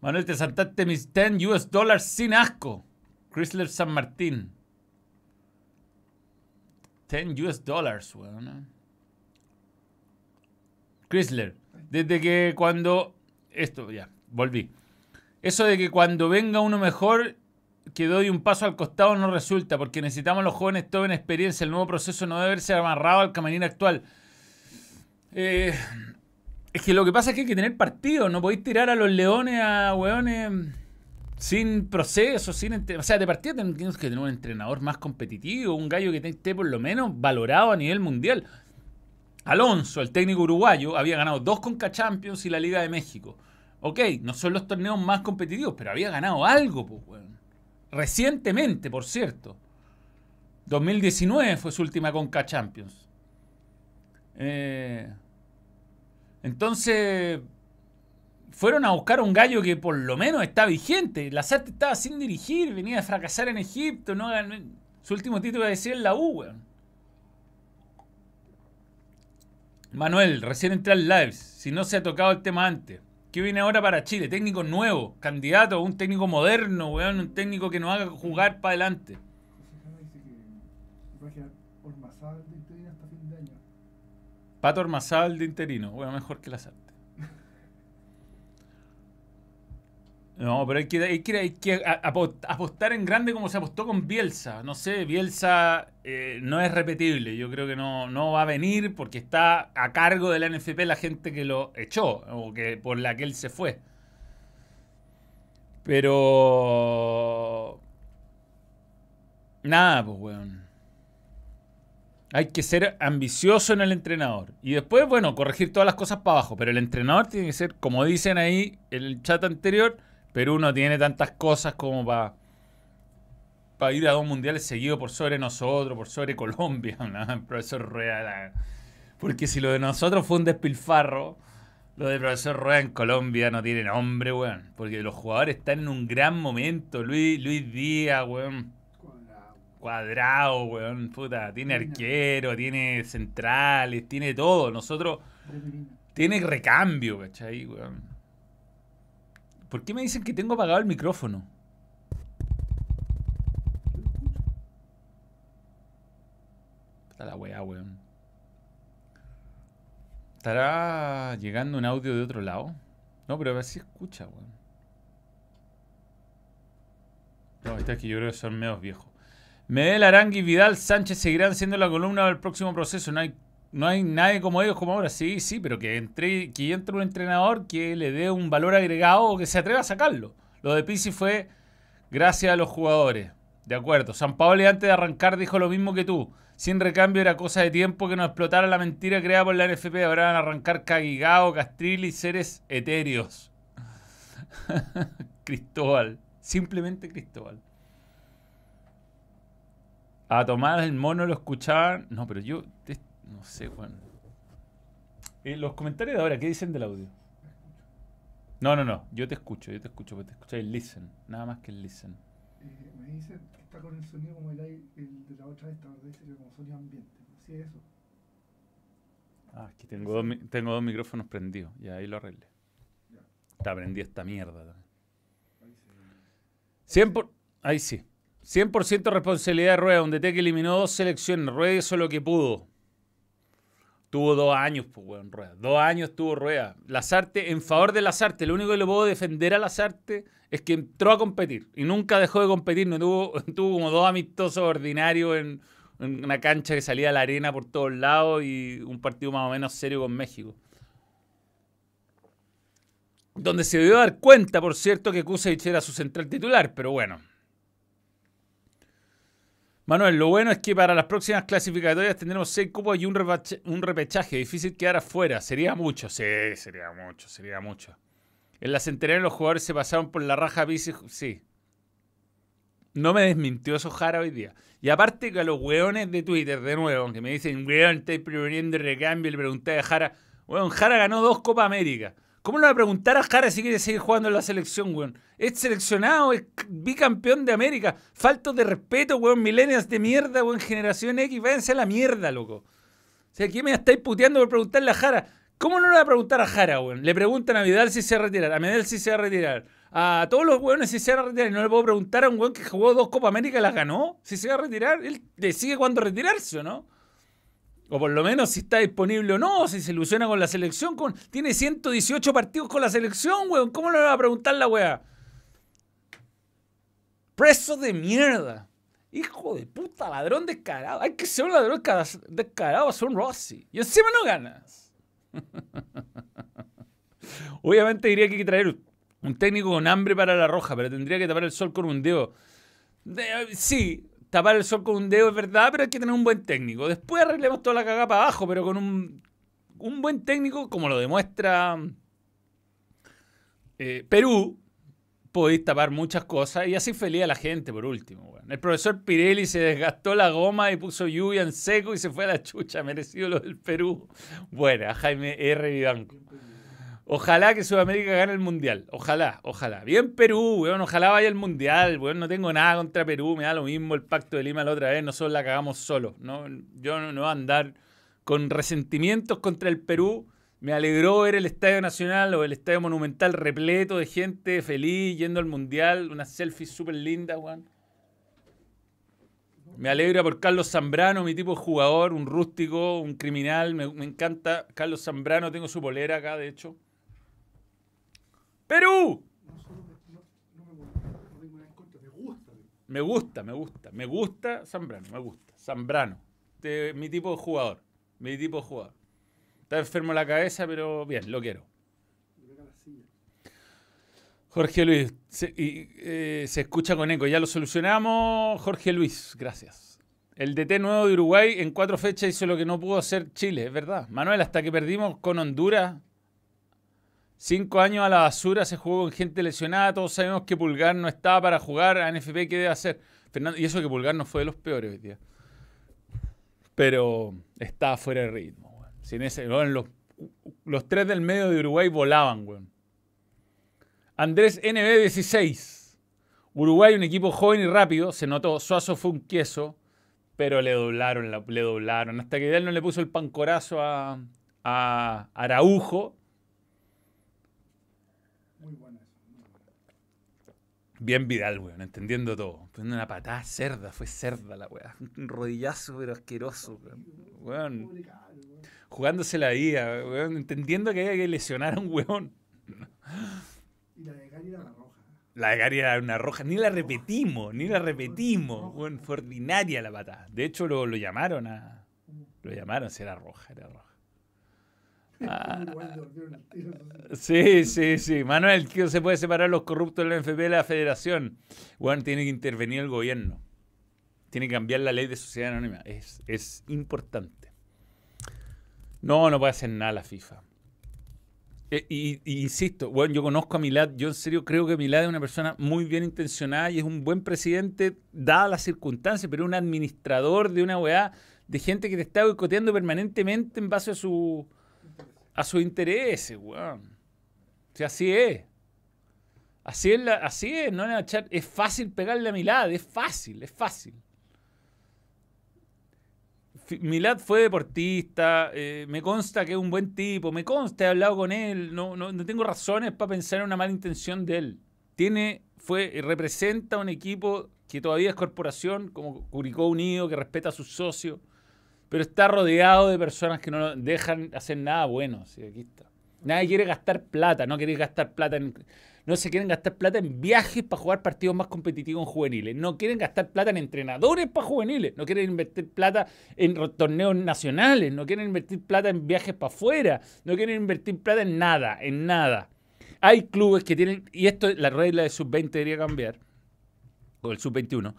A: Manuel, te saltaste mis 10 US dólares sin asco. Chrysler San Martín. 10 US dólares, weón. Chrysler. Desde que cuando... Esto, ya, volví. Eso de que cuando venga uno mejor, que doy un paso al costado no resulta, porque necesitamos los jóvenes tomen experiencia. El nuevo proceso no debe verse amarrado al camarín actual. Eh, es que lo que pasa es que hay que tener partido. No podéis tirar a los leones a hueones sin proceso, sin... O sea, de partida tenemos que tener un entrenador más competitivo, un gallo que esté por lo menos valorado a nivel mundial. Alonso, el técnico uruguayo, había ganado dos Conca Champions y la Liga de México. Ok, no son los torneos más competitivos, pero había ganado algo, pues, Recientemente, por cierto. 2019 fue su última Conca Champions. Eh, entonces, fueron a buscar un gallo que por lo menos está vigente. Lazarte estaba sin dirigir, venía a fracasar en Egipto, no su último título de decir en la U, weón. Manuel, recién entré al live. Si no se ha tocado el tema antes. ¿Qué viene ahora para Chile? Técnico nuevo, candidato, un técnico moderno, weón, un técnico que nos haga jugar para adelante. Pato Ormazal de interino, bueno, mejor que la Lazarte. No, pero hay que, apostar en grande como se apostó con Bielsa. No sé, Bielsa eh, no es repetible. Yo creo que no, no, va a venir porque está a cargo de la NFP la gente que lo echó o que por la que él se fue. Pero... Nada, pues, weón. Hay que ser ambicioso en el entrenador. Y después, bueno, corregir todas las cosas para abajo. Pero el entrenador tiene que ser, como dicen ahí en el chat anterior, Perú no tiene tantas cosas como para para ir a dos mundiales seguidos por sobre nosotros, por sobre Colombia, ¿no? profesor Rueda. Porque si lo de nosotros fue un despilfarro, lo del profesor Rueda en Colombia no tiene nombre, weón. Porque los jugadores están en un gran momento. Luis, Luis Díaz, weón. Cuadrado, weón. Puta, tiene arquero, tiene centrales, tiene todo. Nosotros. Tiene recambio, ¿cachai, weón? ¿Por qué me dicen que tengo apagado el micrófono? La weá, weón. ¿Estará llegando un audio de otro lado? No, pero a ver si escucha, weón. No, esta es que yo creo que son medios viejos. Medel, Arangui Vidal Sánchez seguirán siendo la columna del próximo proceso. No hay no hay nadie como ellos como ahora. Sí, sí, pero que entre, que entre un entrenador que le dé un valor agregado o que se atreva a sacarlo. Lo de Pizzi fue gracias a los jugadores. De acuerdo. San Paolo antes de arrancar dijo lo mismo que tú. Sin recambio era cosa de tiempo que nos explotara la mentira creada por la NFP. Ahora van a arrancar Cagigao, Castril y seres etéreos. Cristóbal. Simplemente Cristóbal. A Tomás el mono lo escuchaban. No, pero yo no sé, Juan. Eh, los comentarios de ahora, ¿qué dicen del audio? No, no, no. Yo te escucho, yo te escucho, porque te escucháis listen. Nada más que el listen.
B: Eh, me dicen que está con el sonido como el, el de la otra vez, estaba dice como sonido ambiente. ¿Sí es eso?
A: Ah, aquí tengo dos, tengo dos micrófonos prendidos. Y ahí lo arreglé. Ya. Está prendida esta mierda también. Ahí sí. 100 por, ahí sí. 100% responsabilidad de Rueda, DT que eliminó dos selecciones. Rueda hizo lo que pudo. Tuvo dos años, pues, weón, Rueda. Dos años tuvo Rueda. Lazarte, en favor de Lazarte, lo único que le puedo defender a Lazarte es que entró a competir y nunca dejó de competir. No tuvo, tuvo como dos amistosos ordinarios en, una cancha que salía a la arena por todos lados y un partido más o menos serio con México. Donde se a dar cuenta, por cierto, que Kusevich era su central titular, pero bueno, Manuel, lo bueno es que para las próximas clasificatorias tendremos seis cupos y un, repechaje. Difícil quedar afuera. Sería mucho, sí, sería mucho, sería mucho. En la centenaria los jugadores se pasaron por la raja bici. Sí. No me desmintió eso Jara hoy día. Y aparte que a los weones de Twitter, de nuevo, que me dicen, weón, estáis proponiendo recambio, le pregunté a Jara. Weón, Jara ganó dos Copa América. ¿Cómo le va a preguntar a Jara si quiere seguir jugando en la selección, weón? Es seleccionado, es bicampeón de América. Falto de respeto, weón. Millennials de mierda, weón. Generación X, váyanse a la mierda, loco. O sea, ¿qué me estáis puteando por preguntarle a Jara? ¿Cómo no le va a preguntar a Jara, weón? Le preguntan a Vidal si se va a retirar, a Medel si se va a retirar, a todos los weones si se va a retirar. Y no le puedo preguntar a un weón que jugó dos Copa América y las ganó, si se va a retirar. Él decide cuándo retirarse, ¿o no? O por lo menos si está disponible o no, si se ilusiona con la selección. Con, tiene 118 partidos con la selección, weón. ¿Cómo le va a preguntar la weá? Preso de mierda. Hijo de puta, ladrón descarado. Hay que ser un ladrón descarado, son Rossi. Y encima no ganas. Obviamente diría que hay que traer un técnico con hambre para la roja, pero tendría que tapar el sol con un dedo. sí, tapar el sol con un dedo es verdad, pero hay que tener un buen técnico. Después arreglemos toda la cagada para abajo, pero con un, buen técnico, como lo demuestra eh, Perú, podéis tapar muchas cosas y así feliz a la gente, por último. weón. El profesor Pirelli se desgastó la goma y puso lluvia en seco y se fue a la chucha, merecido lo del Perú. Buena, Jaime R. Vivanco. Ojalá que Sudamérica gane el Mundial. Ojalá, ojalá. Bien Perú, weón. Ojalá vaya al Mundial, weón. No tengo nada contra Perú. Me da lo mismo el pacto de Lima la otra vez. Nosotros la cagamos solos. ¿no? Yo no, voy a andar con resentimientos contra el Perú. Me alegró ver el Estadio Nacional o el Estadio Monumental repleto de gente feliz yendo al Mundial. Unas selfies súper lindas, weón. Me alegra por Carlos Zambrano, mi tipo jugador, un rústico, un criminal. Me, me encanta Carlos Zambrano. Tengo su polera acá, de hecho. ¡Perú! Me gusta, me gusta. Me gusta Zambrano, me gusta. Zambrano. Mi tipo de jugador. Mi tipo de jugador. Está enfermo la cabeza, pero bien, lo quiero. Jorge Luis, se, y, eh, se escucha con eco. Ya lo solucionamos. Jorge Luis, gracias. El DT nuevo de Uruguay en cuatro fechas hizo lo que no pudo hacer Chile, es verdad. Manuel, hasta que perdimos con Honduras, cinco años a la basura, se jugó con gente lesionada. Todos sabemos que Pulgar no estaba para jugar. A NFP, ¿qué debe hacer? Y eso que Pulgar no fue de los peores día. Pero estaba fuera de ritmo. weón. Los, tres del medio de Uruguay volaban. Andrés NB16. Uruguay, un equipo joven y rápido. Se notó, Suazo fue un queso, pero le doblaron, la- le doblaron. Hasta que él no le puso el pancorazo a, a Araujo. Bien Vidal, weón, entendiendo todo. Poniendo una patada cerda, fue cerda la weá. Un rodillazo, pero asqueroso, weón. Weón, jugándose la vida, weón, entendiendo que había que lesionar a un weón.
B: Y la de Gary era la roja.
A: La de Gary era una roja, ni la repetimos, ni la repetimos. Weón, fue ordinaria la patada. De hecho, lo, lo llamaron a. Lo llamaron, si era roja, era roja. Ah. Sí, sí, sí. Manuel, ¿qué se puede separar los corruptos de la NFP de la federación? Bueno, tiene que intervenir el gobierno. Tiene que cambiar la ley de sociedad anónima. Es, es importante. No, no puede hacer nada la FIFA. Y, y insisto, bueno, yo conozco a Milad, yo en serio creo que Milad es una persona muy bien intencionada y es un buen presidente, dadas las circunstancias, pero un administrador de una weá de gente que te está boicoteando permanentemente en base a su a sus intereses, weón. Así es. Así es, así es, no es fácil pegarle a Milad, es fácil, es fácil. Milad fue deportista, eh, me consta que es un buen tipo, me consta, he hablado con él, no, no, no tengo razones para pensar en una mala intención de él. Tiene, fue, representa un equipo que todavía es corporación, como Curicó Unido, que respeta a sus socios, pero está rodeado de personas que no dejan hacer nada bueno. sí, aquí está. Nadie quiere gastar plata, no quiere gastar plata. No se quieren gastar plata en viajes para jugar partidos más competitivos en juveniles. No quieren gastar plata en entrenadores para juveniles. No quieren invertir plata en torneos nacionales. No quieren invertir plata en viajes para afuera. No quieren invertir plata en nada, en nada. Hay clubes que tienen, y esto la regla de sub-20 debería cambiar, o el sub-21.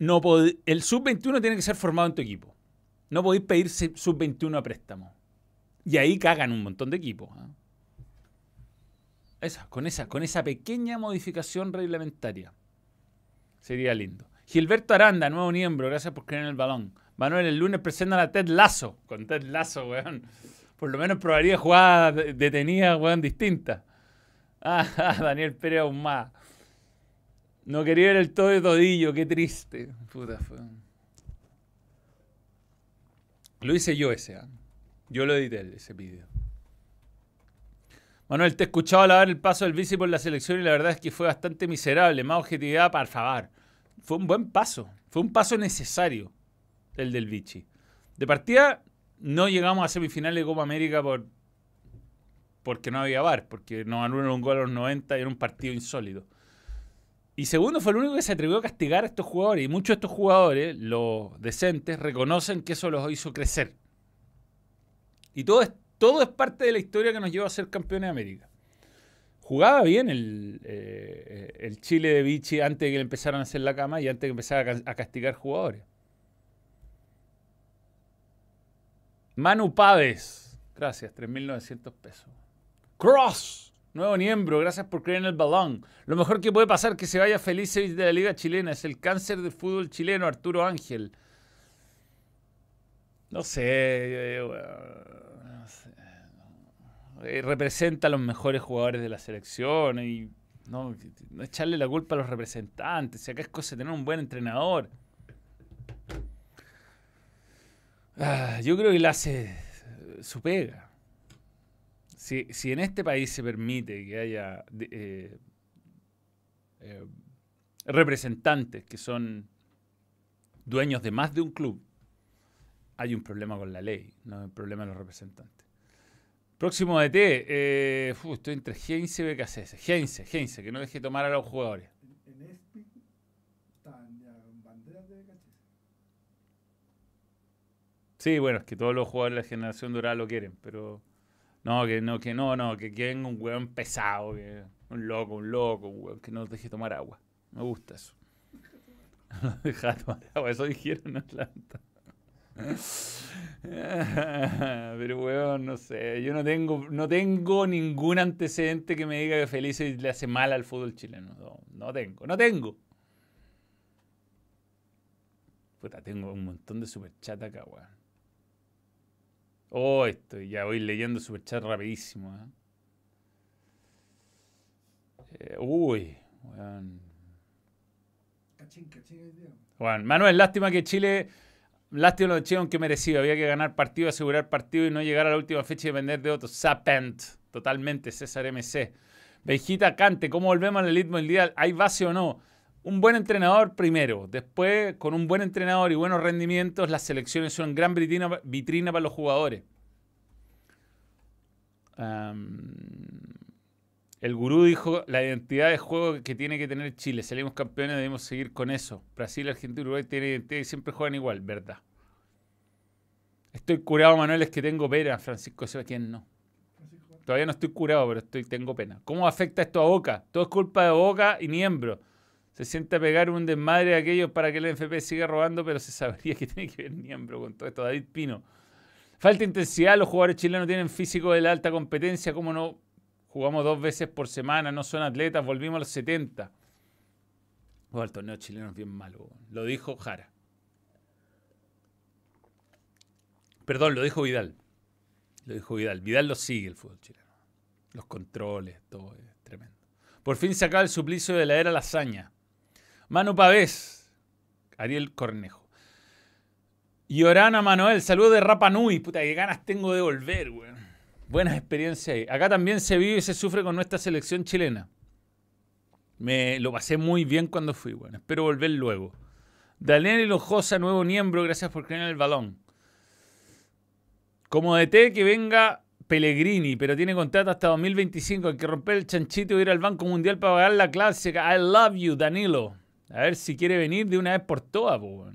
A: No el sub-21 tiene que ser formado en tu equipo. No podéis pedir se- sub-21 a préstamo. Y ahí cagan un montón de equipos. ¿ah? Esa, con, esa, con esa pequeña modificación reglamentaria. Sería lindo. Gilberto Aranda, nuevo miembro, gracias por creer en el balón. Manuel, el lunes presentan a Ted Lazo. Con Ted Lazo, weón. Por lo menos probaría jugadas de- detenidas, weón, distintas. Ah, Daniel Pérez más. No quería ver el todo de todillo, qué triste. Puta, fue. Lo hice yo ese, ¿ah? Yo lo edité ese vídeo. Manuel, te he escuchado alabar el paso del bici por la selección y la verdad es que fue bastante miserable. Más objetividad, por favor. Fue un buen paso. Fue un paso necesario el del bici. De partida, no llegamos a semifinales de Copa América por porque no había VAR, porque nos anularon un gol a los 90 y era un partido insólito. Y segundo, fue el único que se atrevió a castigar a estos jugadores. Y muchos de estos jugadores, los decentes, reconocen que eso los hizo crecer. Y todo es, todo es parte de la historia que nos llevó a ser campeones de América. Jugaba bien el, eh, el Chile de Vichy antes de que le empezaran a hacer la cama y antes de que empezara a castigar jugadores. Manu Paves. Gracias, 3.900 pesos. Cross. Nuevo miembro, gracias por creer en el balón. Lo mejor que puede pasar que se vaya feliz de la liga chilena. Es el cáncer del fútbol chileno, Arturo Ángel. No sé, eh, no sé. Eh, representa a los mejores jugadores de la selección y no, no echarle la culpa a los representantes. Si acá es cosa de tener un buen entrenador. Ah, yo creo que le hace su pega. Si, si, en este país se permite que haya eh, eh, representantes que son dueños de más de un club, hay un problema con la ley, no hay un problema en los representantes. Próximo DT, eh, estoy entre Heinze y BKC. Heinze, Heinze, que no deje tomar a los jugadores. En, en están ya banderas de BKC. Sí, bueno, es que todos los jugadores de la generación dorada lo quieren, pero no, que no, que no, no, que quieren un weón pesado, que un loco, un loco, un weón que no deje tomar agua. Me gusta eso. No deja tomar agua, eso dijeron en Atlanta. Pero weón, no sé, yo no tengo, no tengo ningún antecedente que me diga que Felice le hace mal al fútbol chileno. No, no tengo, no tengo. Puta, tengo un montón de superchat acá, weón. Oh, esto, ya voy leyendo superchat rapidísimo. ¿eh? Eh, uy, weón. Cachín, cachín, bueno, Manuel, lástima que Chile Lástima lo de que merecido. Había que ganar partido, asegurar partido y no llegar a la última fecha y depender de otros. Sapent. Totalmente, César MC. Vejita Cante, ¿cómo volvemos al Elite Mundial? ¿Hay base o no? Un buen entrenador primero. Después, con un buen entrenador y buenos rendimientos, las selecciones son gran vitrina, para los jugadores. El gurú dijo la identidad de juego que tiene que tener Chile. Salimos campeones, debemos seguir con eso. Brasil, Argentina, Uruguay tienen identidad y siempre juegan igual, ¿verdad? Estoy curado, Manuel, es que tengo pena. Francisco ¿quién no? Todavía no estoy curado, pero estoy, tengo pena. ¿Cómo afecta esto a Boca? Todo es culpa de Boca y miembro. Se siente a pegar un desmadre a aquellos para que el NFP siga robando, pero se sabría que tiene que ver miembro con todo esto. David Pino. Falta intensidad, los jugadores chilenos tienen físico de la alta competencia, ¿cómo no Jugamos dos veces por semana, no son atletas, volvimos a los 70. el torneo chileno es bien malo. Lo dijo Jara. Perdón, lo dijo Vidal. Lo dijo Vidal. Vidal lo sigue el fútbol chileno. Los controles, todo es tremendo. Por fin se el suplicio de la era lasaña. Manu Pavés. Ariel Cornejo. Y Orana Manuel, saludo de Rapa Nui. Puta, qué ganas tengo de volver, weón. Buenas experiencias ahí. Acá también se vive y se sufre con nuestra selección chilena. Me lo pasé muy bien cuando fui, bueno. Espero volver luego. Daniel Lojosa, nuevo miembro, gracias por creer en el balón. Como DT que venga Pellegrini, pero tiene contrato hasta 2025. Hay que romper el chanchito y ir al Banco Mundial para pagar la clásica. I love you, Danilo. A ver si quiere venir de una vez por todas, pues.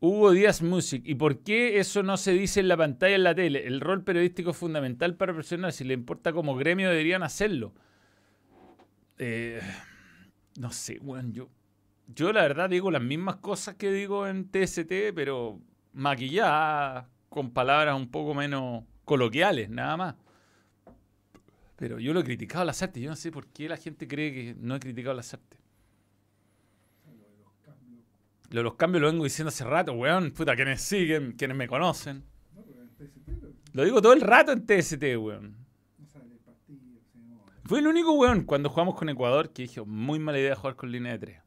A: Hugo Díaz Music. ¿Y por qué eso no se dice en la pantalla en la tele? El rol periodístico es fundamental para personas. Si le importa como gremio, deberían hacerlo. Eh, no sé, bueno, yo, yo la verdad digo las mismas cosas que digo en TST, pero maquilladas con palabras un poco menos coloquiales, nada más. Pero yo lo he criticado a las artes. Yo no sé por qué la gente cree que no he criticado las artes. Lo los cambios lo vengo diciendo hace rato, weón. Puta, quienes siguen, quienes me conocen. Lo digo todo el rato en TST, weón. Fue el único weón cuando jugamos con Ecuador que dije, muy mala idea jugar con línea de 3.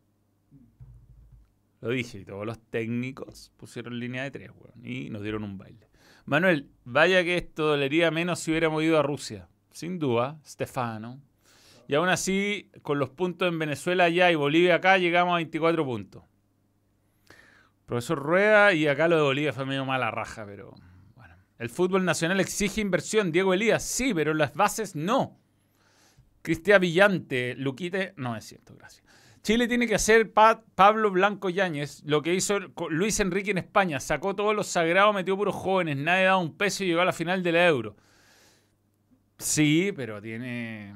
A: Lo dije, y todos los técnicos pusieron línea de 3, weón. Y nos dieron un baile. Manuel, vaya que esto dolería menos si hubiéramos ido a Rusia. Sin duda, Stefano. Y aún así, con los puntos en Venezuela allá y Bolivia acá, llegamos a 24 puntos. Profesor Rueda, y acá lo de Bolivia fue medio mala raja, pero bueno. El fútbol nacional exige inversión. Diego Elías, sí, pero las bases no. Cristian Villante, Luquite, no es cierto, gracias. Chile tiene que hacer Pablo Blanco Yáñez lo que hizo Luis Enrique en España. Sacó todos los sagrados, metió puros jóvenes, nadie daba un peso y llegó a la final de la Euro. Sí, pero tiene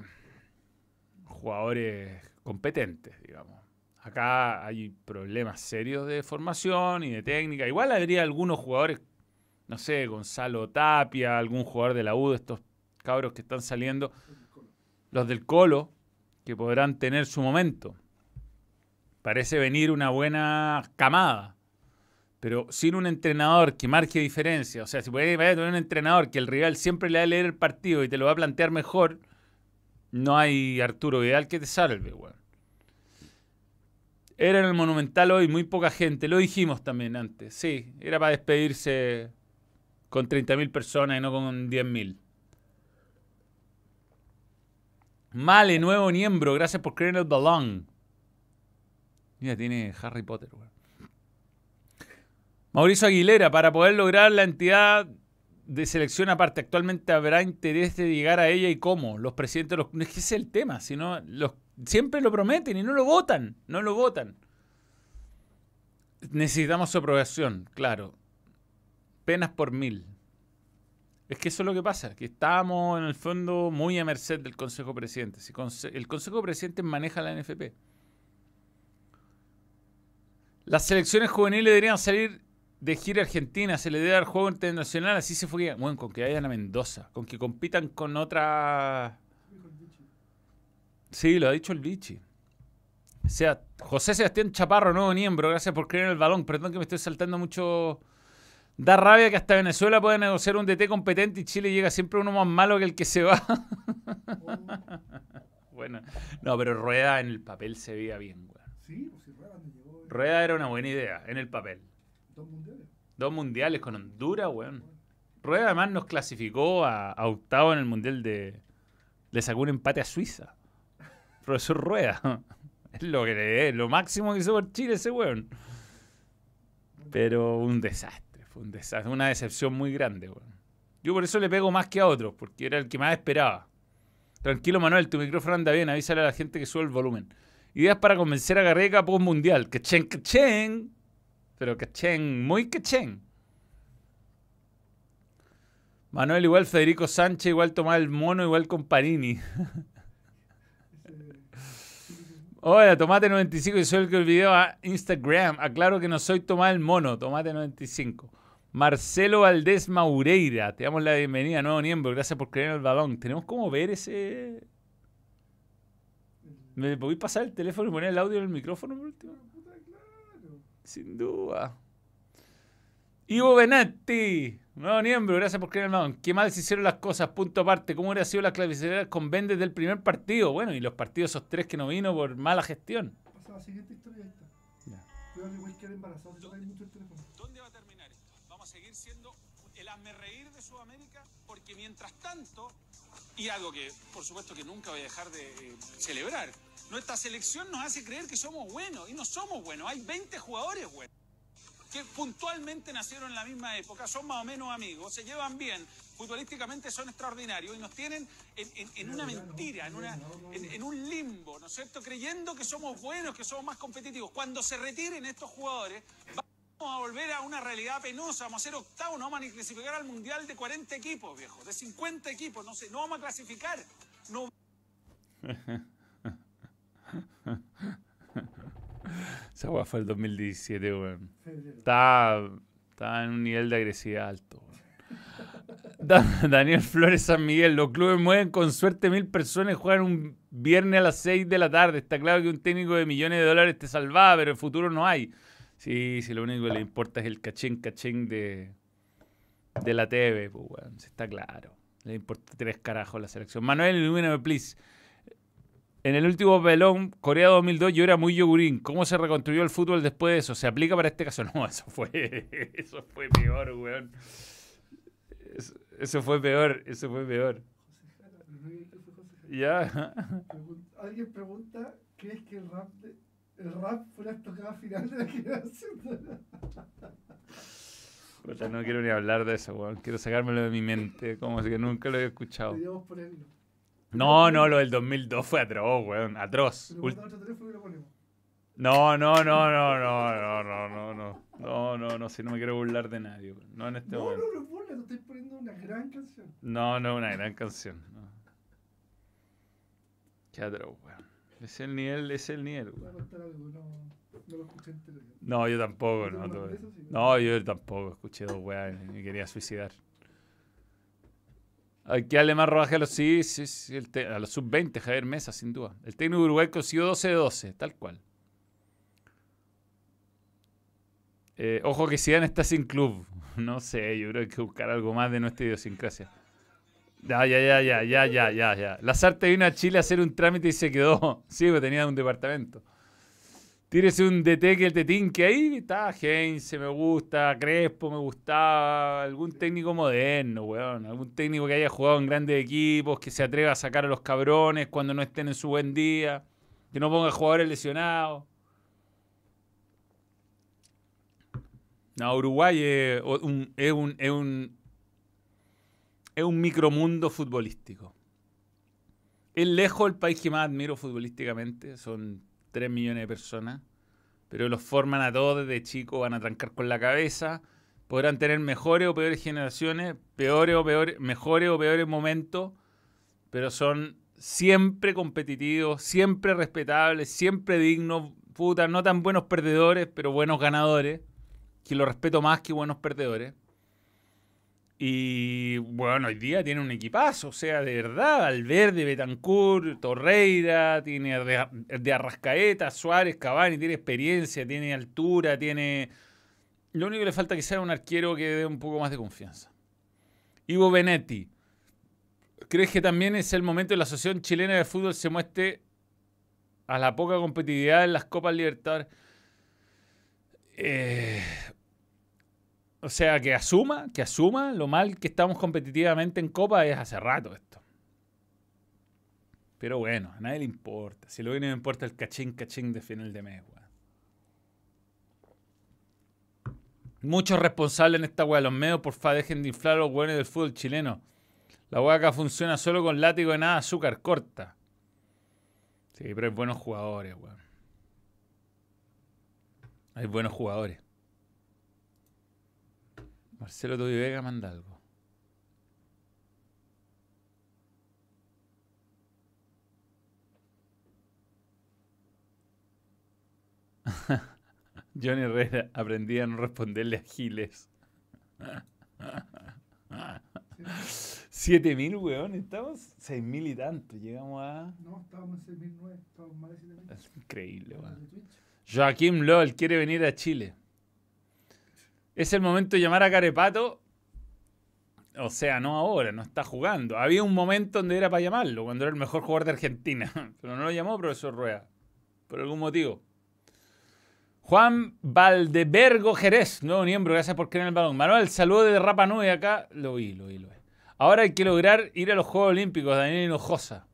A: jugadores competentes, digamos. Acá hay problemas serios de formación y de técnica. Igual habría algunos jugadores, no sé, Gonzalo Tapia, algún jugador de la U de estos cabros que están saliendo, los del Colo, que podrán tener su momento. Parece venir una buena camada. Pero sin un entrenador que marque diferencia, o sea, si puede tener un entrenador que el rival siempre le va a leer el partido y te lo va a plantear mejor, no hay Arturo Vidal que te salve, weón. Era en el Monumental hoy muy poca gente, lo dijimos también antes. Sí, era para despedirse con 30.000 personas y no con 10.000. Male, nuevo miembro, gracias por creer en el balón. Mira, tiene Harry Potter, weón. Mauricio Aguilera, para poder lograr la entidad de selección aparte, actualmente habrá interés de llegar a ella y cómo. Los presidentes, no es que el tema, sino los, siempre lo prometen y no lo votan, no lo votan. Necesitamos su aprobación, claro. Penas por mil. Es que eso es lo que pasa, que estamos en el fondo muy a merced del Consejo Presidente. Si el Consejo Presidente maneja la NFP. Las selecciones juveniles deberían salir de gira Argentina, se le debe dar juego internacional, así se fue. Bueno, con que vayan a Mendoza, con que compitan con otra. Sí, lo ha dicho el Vichy. O sea, José Sebastián Chaparro, nuevo miembro, gracias por creer en el balón. Perdón que me estoy saltando mucho. Da rabia que hasta Venezuela puede negociar un DT competente y Chile llega siempre uno más malo que el que se va. bueno, no, pero Rueda en el papel se veía bien, güey. Sí, pues si Rueda llegó. Rueda era una buena idea en el papel. Dos mundiales. Dos mundiales con Honduras, weón. Rueda además nos clasificó a, octavo en el mundial de. Le sacó un empate a Suiza. Profesor Rueda. Es lo que es, lo máximo que hizo por Chile ese weón. Pero un desastre, fue un desastre, una decepción muy grande, weón. Yo por eso le pego más que a otros, porque era el que más esperaba. Tranquilo, Manuel, tu micrófono anda bien, avísale a la gente que sube el volumen. Ideas para convencer a Garreca post mundial. Que chen, que chen. Pero cachén, muy cachén. Manuel igual Federico Sánchez, igual Tomás el Mono, igual con Panini. Hola, Tomate95, y soy el que el video a Instagram. Aclaro que no soy Tomás el Mono, Tomate95. Marcelo Valdés Maureira, te damos la bienvenida, nuevo miembro, gracias por creer en el balón. Tenemos como ver ese... ¿Me podéis pasar el teléfono y poner el audio en el micrófono por último? Sin duda. Ivo Benetti, nuevo miembro, gracias por creer el Qué mal se hicieron las cosas, punto aparte. ¿Cómo hubiera sido la clasificación con Vendes del primer partido? Bueno, y los partidos esos tres que no vino por mala gestión. Pasa la siguiente historia está.
C: ¿Dónde va a terminar esto? Vamos a seguir siendo el reír de Sudamérica porque mientras tanto, y algo que por supuesto que nunca voy a dejar de eh, celebrar, nuestra selección nos hace creer que somos buenos y no somos buenos. Hay 20 jugadores buenos que puntualmente nacieron en la misma época, son más o menos amigos, se llevan bien, futbolísticamente son extraordinarios y nos tienen en, una mentira, en, en, un limbo, ¿no es cierto? Creyendo que somos buenos, que somos más competitivos. Cuando se retiren estos jugadores, vamos a volver a una realidad penosa, vamos a ser octavos, no vamos a clasificar al Mundial de 40 equipos, viejo, de 50 equipos, no sé, no vamos a clasificar. No...
A: Esa weá fue el 2017, weón. Estaba, en un nivel de agresividad alto. Daniel Flores San Miguel, los clubes mueven con suerte mil personas y juegan un viernes a las 6 de la tarde. Está claro que un técnico de millones de dólares te salvaba, pero el futuro no hay. Sí, sí, lo único que le importa es el cachín cachín de, de la TV, pues, weón. Está claro. Le importa tres carajos la selección. Manuel, ilumíname, please. En el último pelón, Corea 2002, yo era muy yogurín. ¿Cómo se reconstruyó el fútbol después de eso? ¿Se aplica para este caso? No, eso fue, eso fue peor, weón. Eso, fue peor, eso fue peor.
B: Ya. Alguien pregunta, ¿crees que el rap, el rap fue la tocada final de la generación?
A: no quiero ni hablar de eso, weón. Quiero sacármelo de mi mente, como si que nunca lo había escuchado. No, no, lo del 2002 fue atroz, weón. Atroz. No, no, no, no, no, no, no, no, no. No, no, no, si no me quiero burlar de nadie. No en este momento.
B: No, no, no, burla, te estoy poniendo una gran canción.
A: No, no, una gran canción. No. Qué atroz, weón. Es el nivel, es el nivel, weón. No. No, yo tampoco, no. No, yo tampoco escuché dos weas y me quería suicidar. Hay que darle más rodaje a los sí, sí, sí, el te- a los sub-20, Javier Mesa, sin duda. El técnico Uruguay consiguió 12 de 12, tal cual. Eh, ojo que Zidane está sin club. No sé, yo creo que hay que buscar algo más de nuestra idiosincrasia. Ya, ya, ya, ya, ya, ya, ya, ya. Lazarte vino a Chile a hacer un trámite y se quedó. Sí, porque tenía un departamento. Tírese un DT que el tetín que ahí está. Heinze me gusta, Crespo me gustaba. Algún técnico moderno, weón. Algún técnico que haya jugado en grandes equipos, que se atreva a sacar a los cabrones cuando no estén en su buen día. Que no ponga jugadores lesionados. No, Uruguay es un, es un, es un, es un micromundo futbolístico. Es lejos el país que más admiro futbolísticamente. Son 3 millones de personas. Pero los forman a todos desde chicos, van a trancar con la cabeza. Podrán tener mejores o peores generaciones, peores o peores, mejores o peores momentos. Pero son siempre competitivos, siempre respetables, siempre dignos. Puta, no tan buenos perdedores, pero buenos ganadores. Que lo respeto más que buenos perdedores. Y bueno, hoy día tiene un equipazo, o sea, de verdad, Alverde, Betancourt, Torreira, tiene de, Arrascaeta, Suárez, Cavani, tiene experiencia, tiene altura, tiene... Lo único que le falta que sea un arquero que dé un poco más de confianza. Ivo Benetti, ¿crees que también es el momento de la Asociación Chilena de Fútbol se muestre a la poca competitividad en las Copas Libertadores? Eh, o sea, que asuma, que asuma lo mal que estamos competitivamente en Copa es hace rato esto. Pero bueno, a nadie le importa. Si lo que no me importa el cachín, cachín de final de mes, weón. Muchos responsables en esta weá. Los medios, porfa, dejen de inflar a los weones del fútbol chileno. La weá acá funciona solo con látigo de nada, azúcar corta. Sí, pero hay buenos jugadores, weón. Hay buenos jugadores. Marcelo Tobi Vega manda algo. Johnny Herrera aprendí a no responderle a Giles. 7000, weón, estamos 6000 y tanto. Llegamos a.
B: No, estábamos en 6009, estábamos más de 7000.
A: Es increíble, weón. Joaquim Lol quiere venir a Chile. Es el momento de llamar a Carepato. O sea, no ahora, no está jugando. Había un momento donde era para llamarlo, cuando era el mejor jugador de Argentina. Pero no lo llamó profesor Rueda. Por algún motivo. Juan Valdebergo Jerez, nuevo miembro, gracias por creer en el balón. Manuel, saludo de Rapa Nui acá. Lo vi, lo vi, lo vi. Ahora hay que lograr ir a los Juegos Olímpicos, Daniel Hinojosa.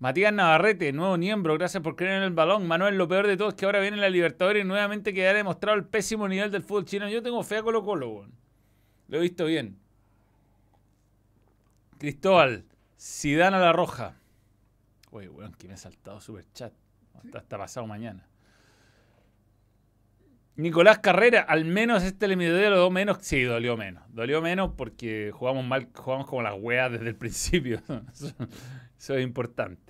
A: Matías Navarrete, nuevo miembro, gracias por creer en el balón. Manuel, lo peor de todo es que ahora viene la Libertadores y nuevamente queda demostrado el pésimo nivel del fútbol chileno. Yo tengo fe a Colo Colo, weón. Lo he visto bien. Cristóbal, Sidana la Roja. Uy, weón, que me he saltado super chat. Hasta, pasado mañana. Nicolás Carrera, al menos este eliminatorio dio menos. Sí, dolió menos. Dolió menos porque jugamos mal, jugamos como las weas desde el principio. Eso es importante.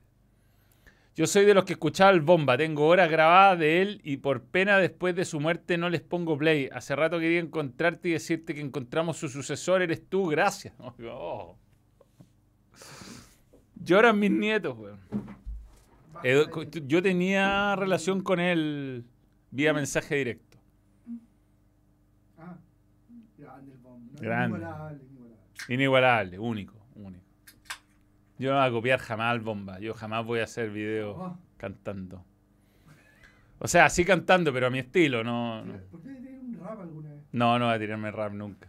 A: Yo soy de los que escuchaba el bomba. Tengo horas grabadas de él y por pena después de su muerte no les pongo play. Hace rato quería encontrarte y decirte que encontramos su sucesor. Eres tú, gracias. Oh. Lloran mis nietos, weón. Yo tenía relación con él vía mensaje directo.
B: Ah, grande el
A: Grande.
B: Inigualable, inigualable.
A: Inigualable, único. Yo no voy a copiar jamás al bomba. Yo jamás voy a hacer videos
B: Oh,
A: cantando. O sea, sí cantando, pero a mi estilo, no. No,
B: ¿Por qué un rap alguna vez?
A: no, no voy a tirarme rap nunca.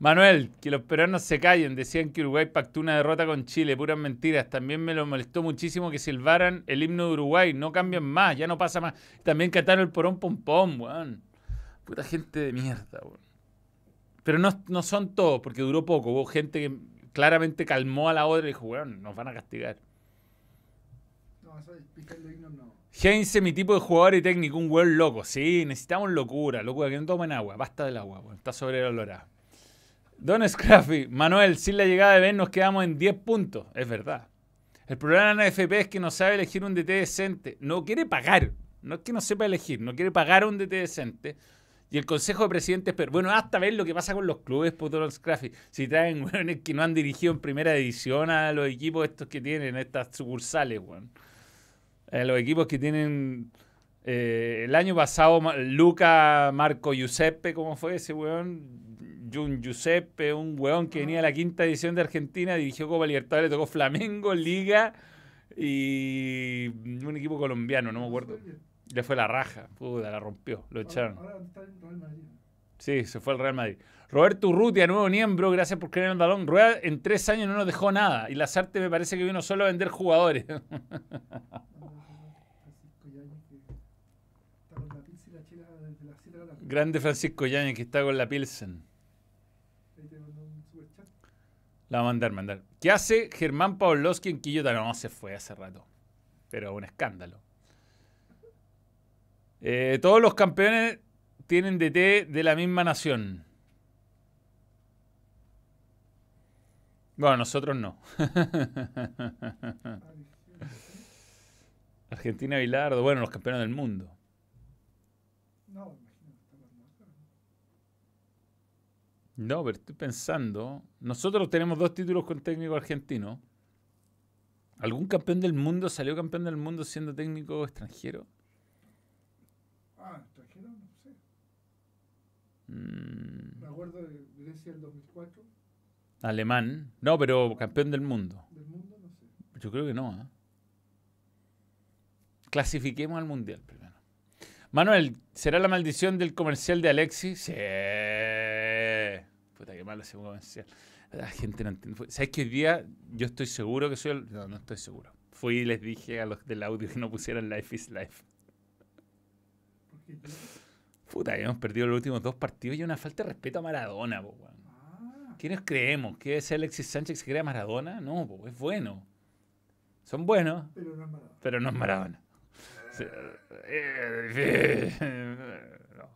A: Manuel, que los peruanos se callen. Decían que Uruguay pactó una derrota con Chile. Puras mentiras. También me lo molestó muchísimo que silbaran el himno de Uruguay. No cambian más, ya no pasa más. También cantaron el porón pom pom, weón. Puta gente de mierda, weón. Pero no, no son todos, porque duró poco. Hubo gente que claramente calmó a la otra y dijo, weón, nos van a castigar.
B: No, eso es no.
A: Heinze, mi tipo de jugador y técnico, un weón loco. Sí, necesitamos locura, locura, que no tomen agua. Basta del agua, weón. Está sobrevalorada. Don Scraffy, Manuel, sin la llegada de Ben nos quedamos en 10 puntos. Es verdad. El problema de la NFP es que no sabe elegir un DT decente. No quiere pagar. No es que no sepa elegir, no quiere pagar un DT decente. Y el Consejo de Presidentes, pero bueno, hasta ver lo que pasa con los clubes, puto los Scraffy. Si traen weones que no han dirigido en primera división a los equipos estos que tienen, estas sucursales, weón. A los equipos que tienen. eh, el año pasado, Luca Marco Giuseppe, ¿cómo fue ese weón? Jun Giuseppe, un weón que venía de la quinta edición de Argentina, dirigió Copa Libertadores, tocó Flamengo, Liga y un equipo colombiano, no me acuerdo. Le fue la raja, puta, la rompió, lo echaron.
B: Ahora está en Real Madrid.
A: Sí, se fue al Real Madrid. Roberto Urrutia, nuevo miembro, gracias por creer en el balón. Rueda en tres años no nos dejó nada. Y Lazarte me parece que vino solo a vender jugadores.
B: Francisco Yáñez, que está con la pizza y la chela desde las 7 de la tarde.
A: Grande Francisco Yañez que está con la Pilsen.
B: Ahí te mandó un superchat.
A: La va a mandar, mandar. ¿Qué hace Germán Pavlovsky en Quillota? No, se fue hace rato. Pero un escándalo. Eh, todos los campeones tienen DT de la misma nación. Bueno, nosotros no. Argentina Bilardo, bueno, los campeones del mundo.
B: No,
A: pero estoy pensando. Nosotros tenemos dos títulos con técnico argentino. ¿Algún campeón del mundo salió campeón del mundo siendo técnico extranjero?
B: Ah, extranjero, no sé.
A: Mm,
B: Me acuerdo de Grecia del 2004,
A: alemán. No, pero campeón del mundo.
B: del mundo, no sé.
A: Yo creo que no. ¿eh? Clasifiquemos al mundial primero. Manuel, ¿será la maldición del comercial de Alexis? Sí. Puta, qué malo ese comercial. La gente no entiende. ¿Sabes que hoy día yo estoy seguro que soy el... No, no estoy seguro. Fui y les dije a los del audio que no pusieran Life is Life.
B: Porque yo-
A: Puta, hemos perdido los últimos dos partidos y una falta de respeto a Maradona, po, weón.
B: Ah,
A: ¿Quiénes creemos? ¿Que es Alexis Sánchez que se crea Maradona? No, po, es bueno. Son buenos,
B: pero no es Maradona.
A: pero no es Maradona. Sí, eh, no.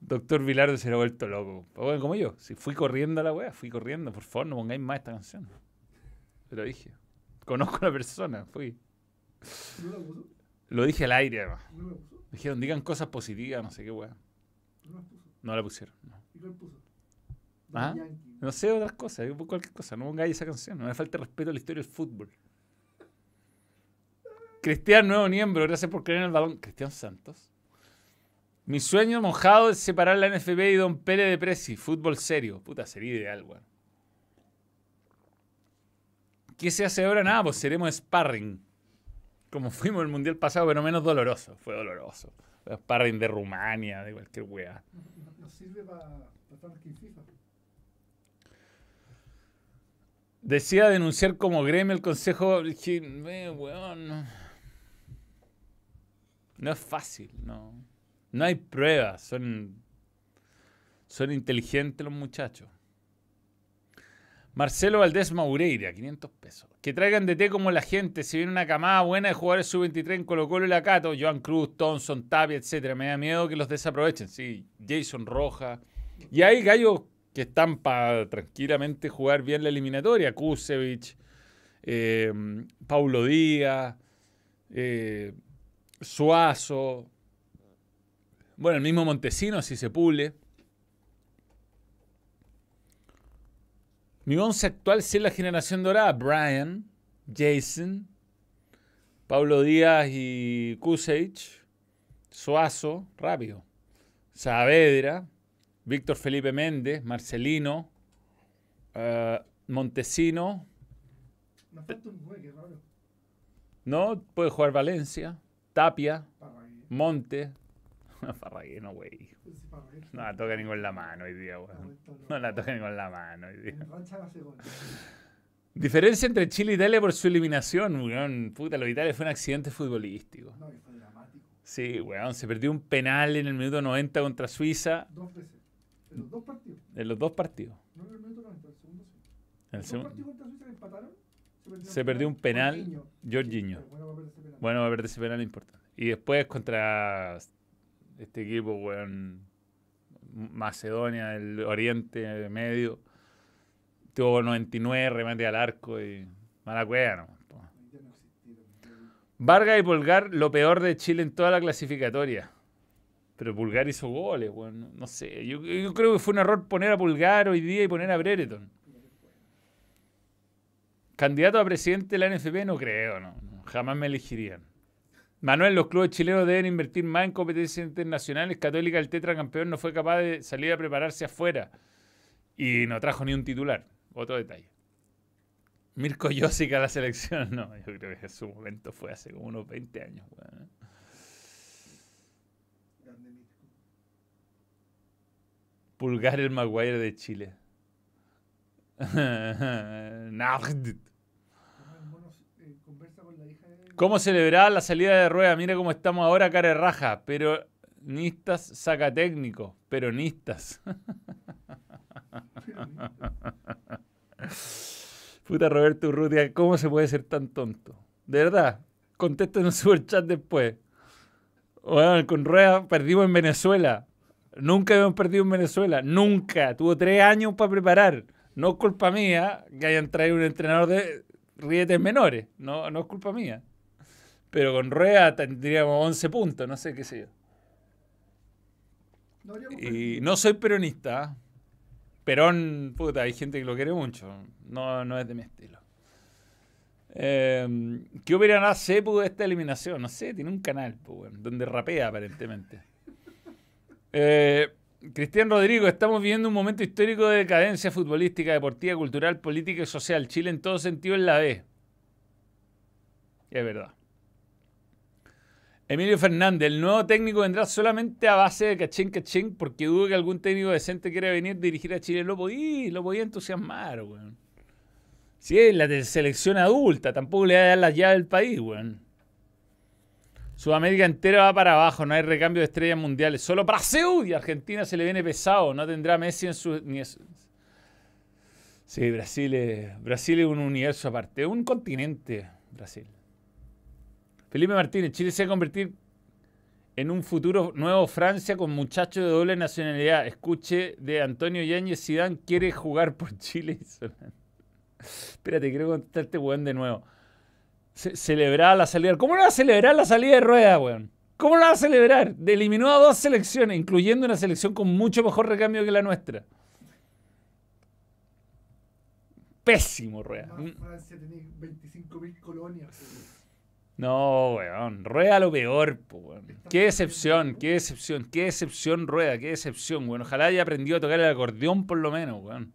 A: Doctor Vilardo se lo ha vuelto loco. Bueno, como yo. Si fui corriendo a la wea, fui corriendo. Por favor, no pongáis más esta canción. Pero dije. Conozco a la persona, fui.
B: ¿No la puso?
A: Lo dije al aire, además.
B: ¿No?
A: Dijeron, digan cosas positivas, no sé qué wea.
B: ¿No la puso?
A: No la pusieron. no.
B: ¿Y cuál puso?
A: ¿Ah? No sé otras cosas, cualquier cosa. No pongáis esa canción. No me falta respeto a la historia del fútbol. Cristian, nuevo miembro, gracias por creer en el balón. Cristian Santos. Mi sueño mojado es separar la NFP y Don Pérez de Presi. Fútbol serio. Puta, sería ideal, weón. ¿Qué se hace ahora? Nada, pues seremos sparring. Como fuimos el mundial pasado, pero menos doloroso. Fue doloroso. Sparring de Rumania, de cualquier weá.
B: No- sirve para estar aquí en FIFA.
A: Decía denunciar como gremio el consejo. Dije, "Eh, weón, no. No es fácil, no. No hay pruebas. Son, son inteligentes los muchachos. Marcelo Valdés Maureira, 500 pesos. Que traigan de té como la gente. Si viene una camada buena de jugadores sub-23 en Colo Colo y la Cato, Joan Cruz, Thompson, Tapia, etcétera. Me da miedo que los desaprovechen. Sí, Jason Roja. Y hay gallos que están para tranquilamente jugar bien la eliminatoria. Kusevich, eh, Paulo Díaz, eh, Suazo. Bueno, el mismo Montesino, si se pule. Mi once actual sí es la generación dorada. Brian, Jason, Paulo Díaz y Kusevich. Suazo, rápido. Saavedra, Víctor Felipe Méndez, Marcelino, eh, Montesino,
B: Nos falta un 9, qué raro.
A: ¿no? Puede jugar Valencia, Tapia. Monte. No, güey.
B: Pues.
A: No la toca ni con la mano hoy día,
B: loco.
A: No la toca ni con la mano hoy día. Diferencia entre Chile e Italia por su eliminación, weón. Puta, lo de Italia fue un accidente futbolístico.
B: No, fue dramático.
A: Sí, weón. Se perdió un penal en el minuto 90 contra Suiza
B: Dos veces. En los dos partidos.
A: en los dos partidos.
B: No en el minuto 90, el segundo sí.
A: En el segundo-
B: partidos contra Suiza empataron.
A: Se perdió un penal,
B: Jorginho.
A: Jorginho.
B: Bueno, va a perder ese penal.
A: Bueno, va a perder ese penal importante. Y después contra este equipo, weón, Macedonia del Oriente Medio. Tuvo 99 remate al arco y mala cueva, ¿no? Vargas y Polgar, lo peor de Chile en toda la clasificatoria. Pero Pulgar hizo goles, weón. No, sé. Yo, yo creo que fue un error poner a Pulgar hoy día y poner a Brereton. Candidato a presidente de la NFP no creo, no, jamás me elegirían. Manuel, los clubes chilenos deben invertir más en competencias internacionales. Católica, el tetracampeón, no fue capaz de salir a prepararse afuera y no trajo ni un titular. Otro detalle. Mirko Josic a la selección, no, yo creo que su momento fue hace como unos 20 años. Pulgar el Maguire de Chile. Nagd.
B: Además, el mono eh, conversa con la hija de.
A: ¿Cómo celebrar la salida de rueda? Mira cómo estamos ahora, cara de raja. Peronistas saca técnico. Peronistas. Puta Roberto Urrutia, ¿cómo se puede ser tan tonto? De verdad, contesto en un super chat después. Bueno, con rueda perdimos en Venezuela. Nunca hemos perdido en Venezuela. Nunca. Tuvo tres años para preparar. No es culpa mía que hayan traído un entrenador de rietes menores. No, no es culpa mía. Pero con rueda tendríamos 11 puntos, no sé qué sé yo.
B: No
A: Y no soy peronista. Perón, puta, hay gente que lo quiere mucho. No, no es de mi estilo. Eh, ¿Qué opinará Cepu de esta eliminación? No sé, tiene un canal pues, weón, donde rapea aparentemente. Eh, Cristian Rodrigo, estamos viviendo un momento histórico de decadencia futbolística, deportiva, cultural, política y social. Chile en todo sentido en la B. Es verdad. Emilio Fernández, el nuevo técnico vendrá solamente a base de cachín cachín porque dudo que algún técnico decente quiera venir a dirigir a Chile. Lo podía, lo podía entusiasmar, weón. Si es la de selección adulta, tampoco le va a dar la llave del país, weón. Sudamérica entera va para abajo, no hay recambio de estrellas mundiales. Solo Brasil y Argentina se le viene pesado, no tendrá Messi en su... Sí, Brasil es, Brasil es un universo aparte, un continente, Brasil. Felipe Martínez, Chile se va a convertir en un futuro nuevo Francia con muchachos de doble nacionalidad. Escuche de Antonio Yáñez, Zidane quiere jugar por Chile. Espérate, quiero contestarte, este weón, de nuevo. Ce- celebrar la salida. ¿Cómo no va a celebrar la salida de rueda, weón? ¿Cómo no va a celebrar? Eliminó a dos selecciones, incluyendo una selección con mucho mejor recambio que la nuestra. Pésimo, rueda.
B: Francia tenía 25.000 colonias.
A: No, weón. Rueda lo peor, po, weón. Qué decepción, qué decepción, qué decepción, Rueda, qué decepción, weón. Ojalá haya aprendido a tocar el acordeón por lo menos, weón.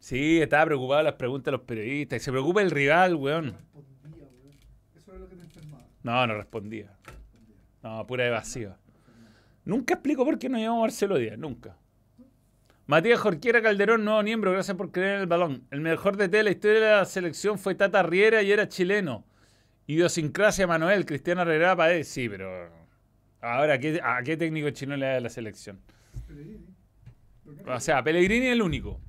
A: Sí, estaba preocupado las preguntas de los periodistas. Y se preocupa el rival, weón.
B: Respondía, weón. Eso era lo que te enfermaba.
A: No, no respondía. No, pura evasiva. Nunca explico por qué no a Marcelo Díaz, nunca. Matías Jorquera Calderón, nuevo miembro, gracias por creer en el balón. El mejor DT de la historia de la selección fue Tata Riera y era chileno. Idiosincrasia Manuel, Cristiano Herrera Paez. Sí, pero. Ahora, ¿qué- ¿a qué técnico chino le da la selección? O sea, Pellegrini es el único.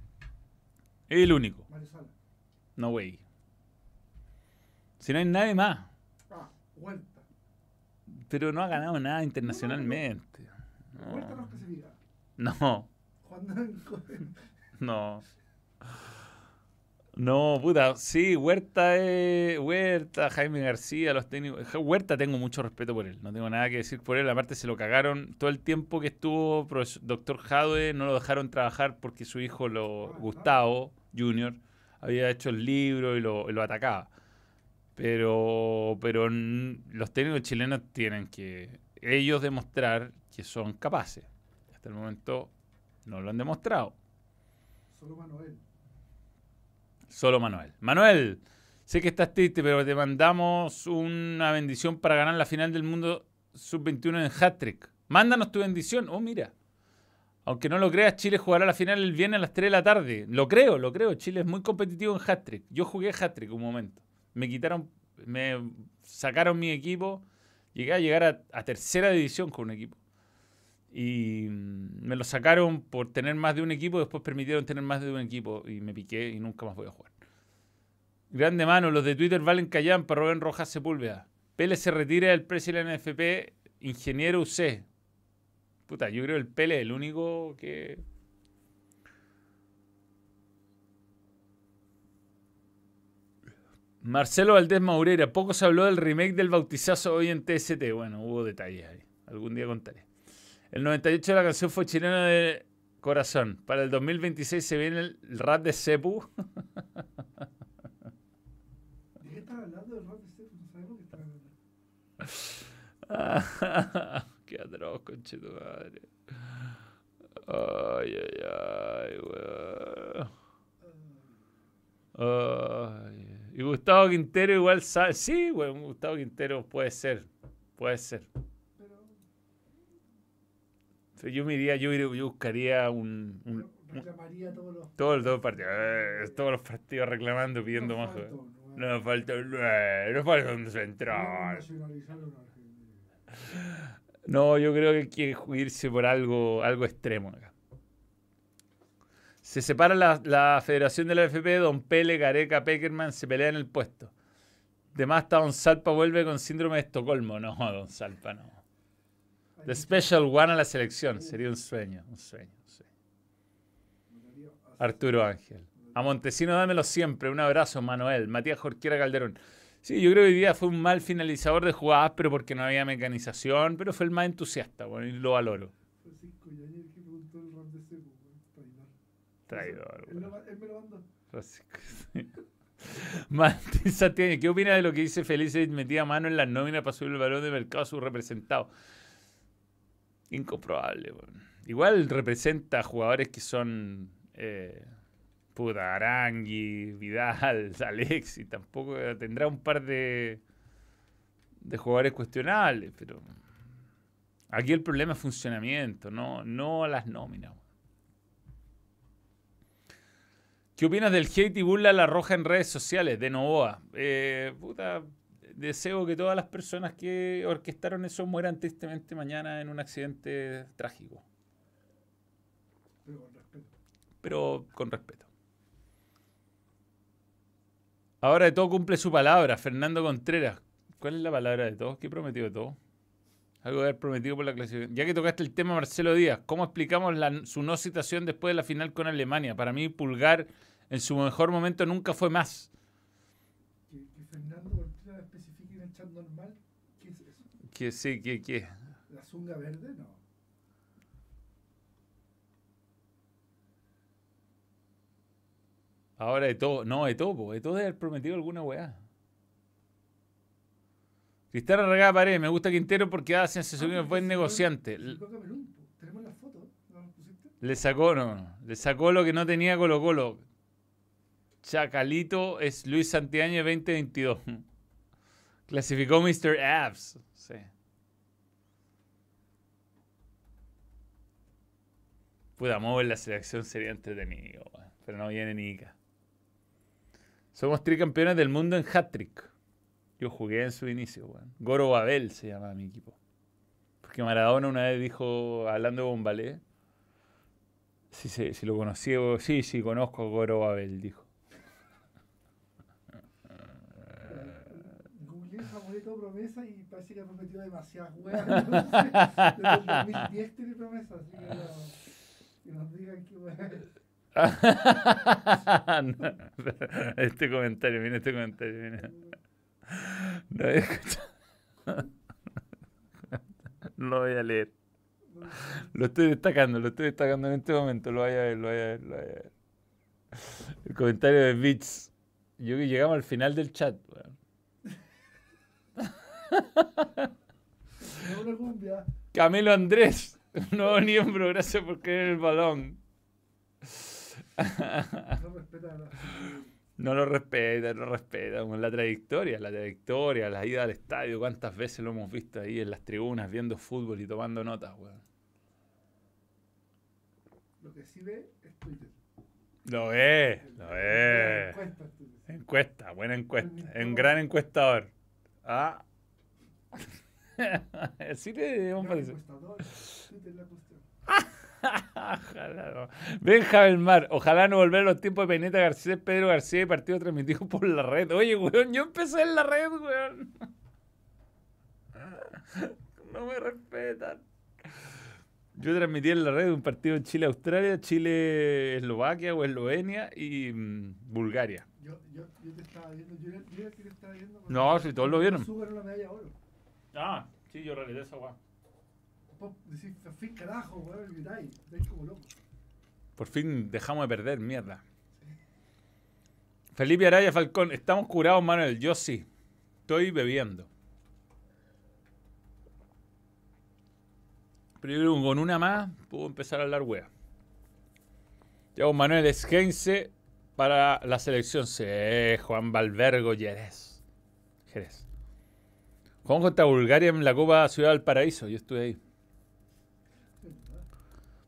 A: Es el único. No, güey. Si no hay nadie más.
B: Ah.
A: Pero no ha ganado nada internacionalmente.
B: Huerta no es que se diga.
A: No.
B: Juan Danco.
A: No. No, puta, sí, Huerta es. Huerta, Jaime García, los técnicos. Huerta tengo mucho respeto por él, no tengo nada que decir por él. Aparte, se lo cagaron todo el tiempo que estuvo doctor Jadwe, no lo dejaron trabajar porque su hijo, lo, Gustavo Junior, había hecho el libro y lo, y lo atacaba. Pero, pero los técnicos chilenos tienen que ellos demostrar que son capaces. Hasta el momento no lo han demostrado.
B: Solo Manuel.
A: Solo Manuel. Manuel, sé que estás triste, pero te mandamos una bendición para ganar la final del mundo sub-21 en hat-trick. Mándanos tu bendición. Oh, mira. Aunque no lo creas, Chile jugará la final el viernes a las 3 de la tarde. Lo creo, lo creo. Chile es muy competitivo en hat-trick. Yo jugué hat-trick un momento. Me quitaron, me sacaron mi equipo. Llegué a llegar a, a tercera división con un equipo. Y mm, me lo sacaron por tener más de un equipo, después permitieron tener más de un equipo y me piqué y nunca más voy a jugar. Grande mano, los de Twitter valen callan para Rubén Rojas Sepúlveda. Pele se retira del precio de NFP, ingeniero UC. Puta, yo creo que el Pele es el único que... Marcelo Valdés Maurera, poco se habló del remake del bautizazo hoy en TST. Bueno, hubo detalles ahí. Algún día contaré. El 98 de la canción fue chilena de corazón. Para el 2026 se viene el rap de Cepu.
B: ¿De qué estás hablando del rap de Steph? No sabemos qué estás hablando.
A: Qué atroz, conche tu madre. Ay, ay, ay, weón. Ay. Y Gustavo Quintero igual sabe. Sí, weón, Gustavo Quintero puede ser. Puede ser. Yo me iría, yo, iría- yo buscaría un, un-
B: reclamaría todos los.
A: todos, los partidos, eh, todos los partidos reclamando, pidiendo más.
B: uno,
A: No falta, no falta un central. No, yo creo que hay que irse por algo, algo extremo acá. Se separa la, la federación de la FP, Don Pele, Gareca, Peckerman se pelean el puesto. De más está Don Salpa vuelve con síndrome de Estocolmo. No, Don Salpa no. The Special One a la selección. Sería un sueño, un sueño. un sueño. Arturo Ángel. A Montesino dámelo siempre. Un abrazo, Manuel. Matías Jorquera Calderón. Sí, yo creo que hoy día fue un mal finalizador de jugadas, pero porque no había mecanización, pero fue el más entusiasta, bueno, y lo valoro.
B: Francisco Yañez que preguntó el rap de Cepu, weón. Traidor.
A: Traidor,
B: Él, me lo mandó.
A: Martín Santiago, ¿qué opina de lo que dice Felice metía mano en las nóminas para subir el valor de mercado a su representado? Incomprobable, weón. Igual representa jugadores que son eh, puta, Arangui, Vidal, Alexi, tampoco tendrá un par de, de jugadores cuestionables, pero aquí el problema es funcionamiento, no, no las nóminas. ¿Qué opinas del hate y burla a la roja en redes sociales de Novoa? Eh, puta, deseo que todas las personas que orquestaron eso mueran tristemente mañana en un accidente trágico,
B: Pero con respeto.
A: pero con respeto. Ahora de todo cumple su palabra, Fernando Contreras. ¿Cuál es la palabra de todo? ¿Qué prometió de todo? Algo de haber prometido por la clasificación. Ya que tocaste el tema Marcelo Díaz, ¿cómo explicamos su no citación después de la final con Alemania? Para mí, Pulgar en su mejor momento nunca fue más.
B: Que, que Fernando Contreras especifique en el chat normal. ¿Qué es eso?
A: Que sí, que, que.
B: ¿La zunga verde? No.
A: Ahora de todo, no, de todo, de todo haber prometido alguna weá. Cristiano Regada Paredes, me gusta Quintero porque da sensación que es buen negociante.
B: Tenemos la foto. ¿No pusiste?
A: Le sacó, no, no, le sacó lo que no tenía Colo Colo. Chacalito es Luis Santiaño 2022. Clasificó Mr. Abs. Sí. Puta, mover la selección sería entretenido, pero no viene Nica. Somos tricampeones del mundo en hat-trick. Yo jugué en su inicio, weón. Goro Babel se llama mi equipo. Porque Maradona una vez dijo, hablando de Bombalé, si, si lo conocí, sí, sí, conozco a Goro Babel, dijo.
B: Promesa y parece que ha prometido demasiadas weas. Desde el 2010 tiene promesa, así que no- que nos digan qué es.
A: este comentario, mira este comentario, mira. No había escuchado. Lo voy a leer. Lo estoy destacando, lo estoy destacando en este momento. Lo voy a ver, lo voy a ver, lo voy a ver. El comentario de Bits. Yo que llegamos al final del chat. weón. Camilo Andrés, nuevo miembro, gracias por en el balón.
B: No respeta
A: No lo respeta, no respeta. La trayectoria, la trayectoria, la ida al estadio, cuántas veces lo hemos visto ahí en las tribunas viendo fútbol y tomando notas, weón.
B: Lo que sí ve es Twitter.
A: Lo ve, lo ve.
B: Encuesta,
A: buena encuesta. Un gran encuestador. Ah. sí
B: es la cuestión.
A: Ojalá no. Benja Mar, ojalá no volver a los tiempos de Peineta García, Pedro García y partido transmitido por la red. Oye, weón, yo empecé en la red, weón. No me respetan. Yo transmití en la red un partido en Chile-Australia, Chile-Eslovaquia o Eslovenia y mm, Bulgaria.
B: Yo, yo, yo te estaba viendo, yo yo te estaba viendo.
A: No, si todos lo vieron.
B: Sugar la medalla oro.
A: Ah, sí, yo realicé esa weá.
B: Decís, fin carajo, weón, gritáis, estáis como locos.
A: Por fin dejamos de perder, mierda. Felipe Araya Falcón, estamos curados, Manuel. Yo sí. Estoy bebiendo. Pero con una más puedo empezar a hablar wea. Ya con Manuel es Heinze para la selección C. Juan Valvergo Jerez. Jerez. Juan contra Bulgaria en la Copa Ciudad del Paraíso. Yo estuve ahí.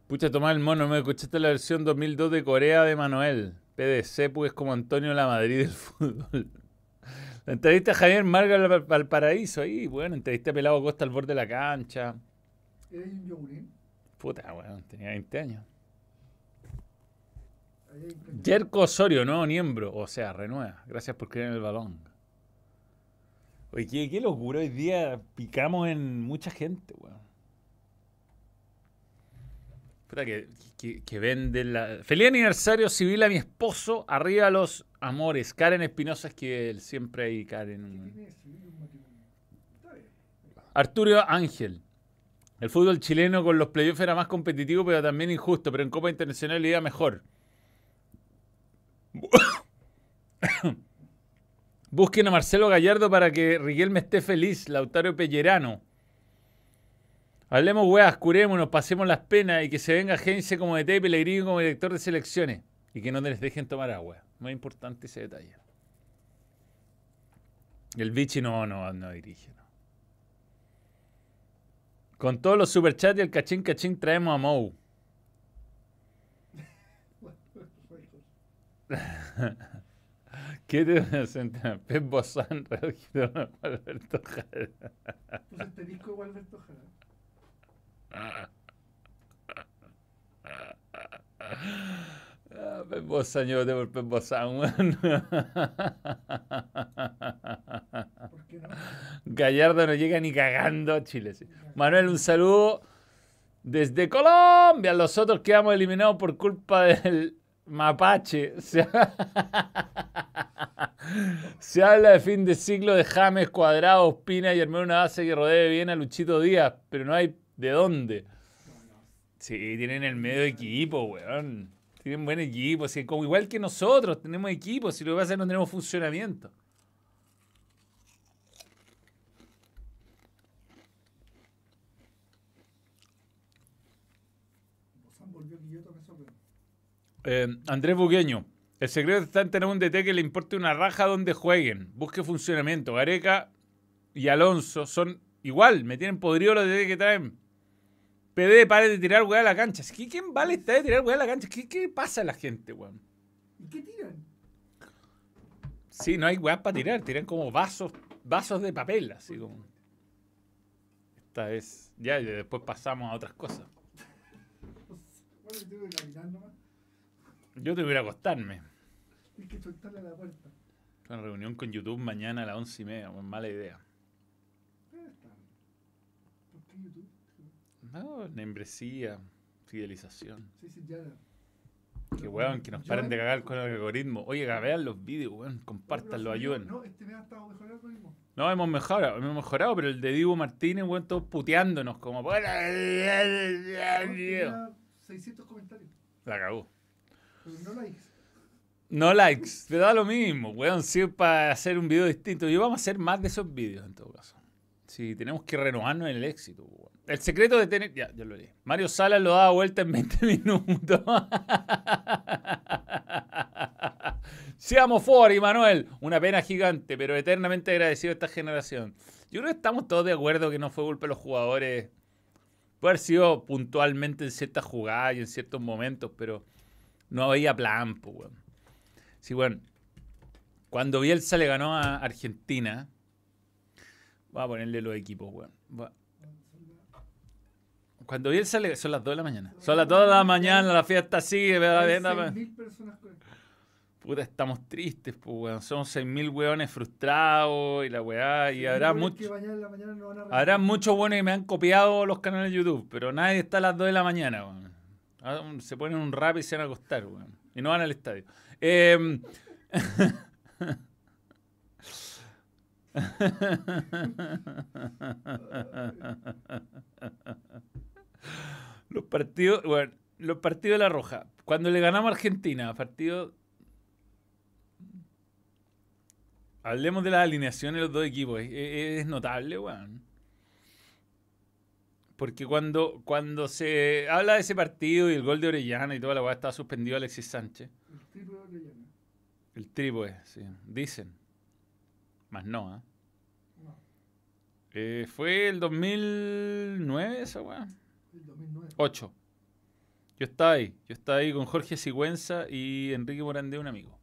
A: Pucha, Tomás el Mono, me escuchaste la versión 2002 de Corea de Manuel. PDC, pues como Antonio la Madrid del fútbol. La entrevista a Javier Marga al Valparaíso ahí, bueno, entrevista a Pelado Costa al borde de la cancha.
B: ¿Eres un yogurín?
A: Puta, weón, tenía 20 años. Jerko Osorio, nuevo miembro, o sea, renueva. Gracias por creer en el balón. Oye, qué, qué locura, hoy día picamos en mucha gente, weón. Puta que, que, que vende la... Feliz aniversario civil a mi esposo, arriba los amores. Karen Espinosa, es que él siempre hay
B: ¿Qué
A: Karen.
B: tiene de civil un matrimonio? Está bien.
A: Arturo Ángel. El fútbol chileno con los playoffs era más competitivo, pero también injusto. Pero en Copa Internacional le iba mejor. Busquen a Marcelo Gallardo para que Riquelme esté feliz. Lautaro Pellerano. Hablemos, weas, curémonos, pasemos las penas y que se venga Gense como DT y Pellegrino como director de selecciones. Y que no les dejen tomar agua. Muy importante ese detalle. El Vichy no, no, no dirige. Con todos los superchats y el cachín cachín traemos a Mou. ¿Qué te presenta? Pep Bozán, Redondo, Alberto Jara.
B: Entonces te disco igual Alberto Jara.
A: Ah, Pep Bozán, yo voté por Pep Bozán, weón.
B: ¿Por qué no?
A: Gallardo no llega ni cagando a Chile. sí. Manuel, un saludo desde Colombia. Los otros quedamos eliminados por culpa del mapache. Se, habla de fin de ciclo de James, Cuadrado, Espina y armar una base que rodee bien a Luchito Díaz, pero no hay de dónde. Sí, tienen el medio equipo, weón. Tienen buen equipo, así como igual que nosotros, tenemos equipo, si lo que pasa es que no tenemos funcionamiento.
B: Bozán volvió Quilloto, me sorprende.
A: Eh, Andrés Buqueño. El secreto está en tener un DT que le importe una raja donde jueguen. Busque funcionamiento. Gareca y Alonso son igual. Me tienen podrido los DT que traen. PD, pare de tirar weá a la cancha. ¿Qué, ¿Quién vale está de tirar weá a la cancha? ¿Qué, qué pasa a la gente, weón?
B: ¿Y qué tiran?
A: Sí, no hay weá para tirar. Tiran como vasos, vasos de papel, así como. Esta vez. Ya, y después pasamos a otras cosas.
B: Bueno, yo tengo que caminar nomás.
A: Yo que ir a acostarme.
B: Tienes que soltarle a la puerta.
A: Una reunión con YouTube mañana a las once y media. Mala idea.
B: ¿Por qué YouTube?
A: No, membresía, fidelización.
B: Sí, sí, ya.
A: Que weón, que nos paren de cagar con el algoritmo. Oye, vean los vídeos, weón, compártanlo, ayuden.
B: No, este me ha estado mejor el algoritmo.
A: No, hemos mejorado, hemos mejorado, pero el de Divo Martínez, weón, todos puteándonos como.
B: No, tenía 600 comentarios,
A: La cagó.
B: Pero no likes.
A: No likes, te da lo mismo, weón, si es para hacer un video distinto. Y vamos a hacer más de esos vídeos en todo caso. Si tenemos que renovarnos en el éxito, weón. El secreto de tener. Ya, ya lo leí. Mario Salas lo daba vuelta en 20 minutos. Seamos fuori, Manuel. Una pena gigante, pero eternamente agradecido a esta generación. Yo creo que estamos todos de acuerdo que no fue culpa de los jugadores. Puede haber sido puntualmente en ciertas jugadas y en ciertos momentos, pero no había plan, pues, weón. Sí, bueno. Cuando Bielsa le ganó a Argentina. Voy a ponerle los equipos, weón. A- Cuando Bielsa le. Son las 2 de la mañana. Son las 2 de la mañana, la fiesta sigue. ¿verdad?
B: Hay
A: Anda,
B: 6.000 personas conectadas.
A: Puta, estamos tristes, pues, weón. Somos 6.000 weones frustrados y la weá. Y habrá,
B: Igual
A: mucho,
B: que mañana en la mañana no van a
A: habrá muchos buenos que me han copiado los canales de YouTube, pero nadie está a las 2 de la mañana, weón. Ah, Se ponen un rap y se van a acostar, weón. Y no van al estadio. Em, los partidos, bueno, los partidos de la Roja. Cuando le ganamos a Argentina, partido. Hablemos de las alineaciones de los dos equipos. Es, es- notable, weón. Porque cuando, cuando se habla de ese partido y el gol de Orellana y toda la weá, estaba suspendido Alexis Sánchez.
B: El triple de Orellana.
A: El trípode, sí. Dicen. Más no, ¿ah?
B: No,
A: Eh, fue el 2009 esa weá.
B: el 2009.
A: 8. Yo estaba ahí. Yo estaba ahí con Jorge Sigüenza y Enrique Morandé, un amigo.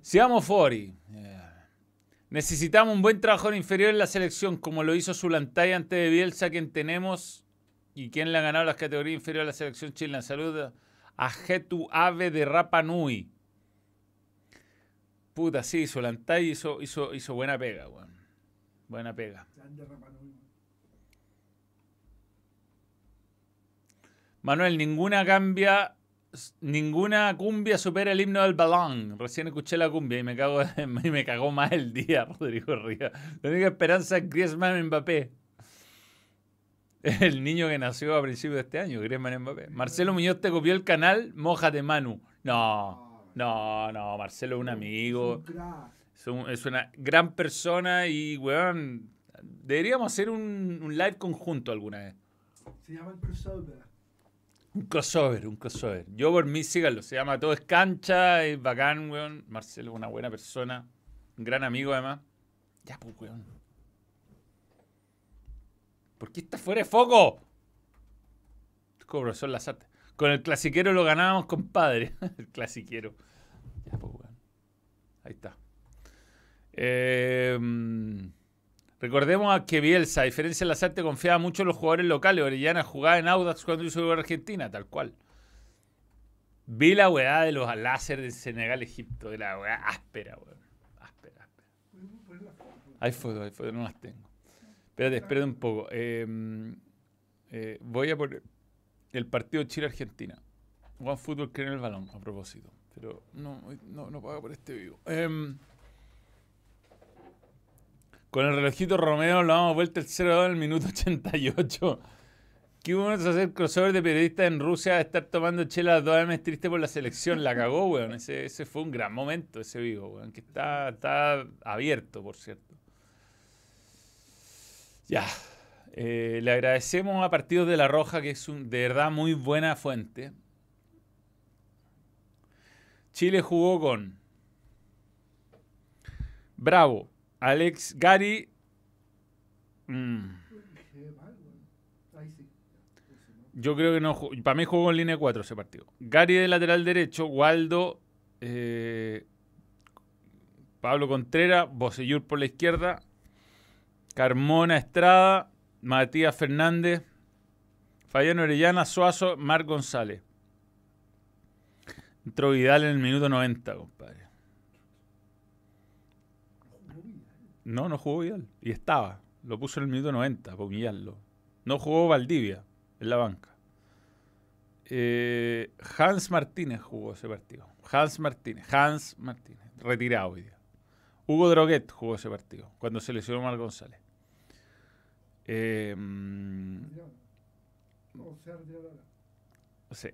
A: Seamos Fori. Eh, Necesitamos un buen trabajador inferior en la selección, como lo hizo Zulantay antes de Bielsa, quien tenemos y quien le ha ganado las categorías inferiores a la selección chilena. Saludos a Getu Ave de Rapa Nui. Puta, sí, Zulantay hizo, hizo, hizo buena pega, weón. Buena pega. Manuel, ninguna cambia, ninguna cumbia supera el himno del balón. Recién escuché la cumbia y me cago, y me cagó más el día, Rodrigo Rivas. La única esperanza es Griezmann Mbappé. El niño que nació a principios de este año, Griezmann Mbappé. Marcelo Muñoz te copió el canal, mójate Manu. No, no, no, Marcelo es un amigo.
B: Es un crack.
A: Es, un- es una gran persona y, weón, deberíamos hacer un, un live conjunto alguna vez.
B: Se llama el crossover.
A: Un crossover, un crossover. Yo por mí, síganlo. Se llama Todo es Cancha, es bacán, weón. Marcelo es una buena persona. Un gran amigo, además. Ya, pues, weón. ¿Por qué está fuera de foco? Como profesor Lazarte. Con el clasiquero lo ganábamos, compadre. el clasiquero. Ya, pues, weón. Ahí está. Eh, recordemos a que Bielsa, a diferencia de Lazarte, confiaba mucho en los jugadores locales. Orellana jugaba en Audax cuando hizo Argentina, tal cual. Vi la weá de los láser de Senegal, Egipto. De la weá áspera, weón. Áspera, áspera. Hay fotos, hay fotos, no las tengo. Espérate, espérate un poco. Eh, eh, voy a poner el partido Chile-Argentina. One Football cree en el balón, a propósito. Pero no, no, no paga por este vivo. Em, con el relojito Romeo lo damos vuelta el 0-2 en el minuto 88. Qué bueno es hacer crossover de periodistas en Rusia, estar tomando chela a las 2 AM triste por la selección. La cagó, weón. Ese, ese fue un gran momento, ese vivo, weón. Que está, está abierto, por cierto. Ya. Eh, le agradecemos a Partidos de la Roja, que es de verdad muy buena fuente. Chile jugó con Bravo, Alex Gary. mm, yo creo que no. Para mí jugó con línea 4 ese partido. Gary de lateral derecho, Waldo, eh, Pablo Contreras, Bocellur por la izquierda, Carmona Estrada, Matías Fernández, Fabián Orellana, Suazo, Marc González. Entró Vidal en el minuto 90, compadre.
B: Jugó bien.
A: No, no jugó Vidal. Y estaba. Lo puso en el minuto 90 para humillarlo. No jugó Valdivia en la banca. Eh, Hans Martínez jugó ese partido. Hans Martínez. Hans Martínez. Retirado hoy día. Hugo Droguet jugó ese partido. Cuando se lesionó Mar González. Eh. Sí.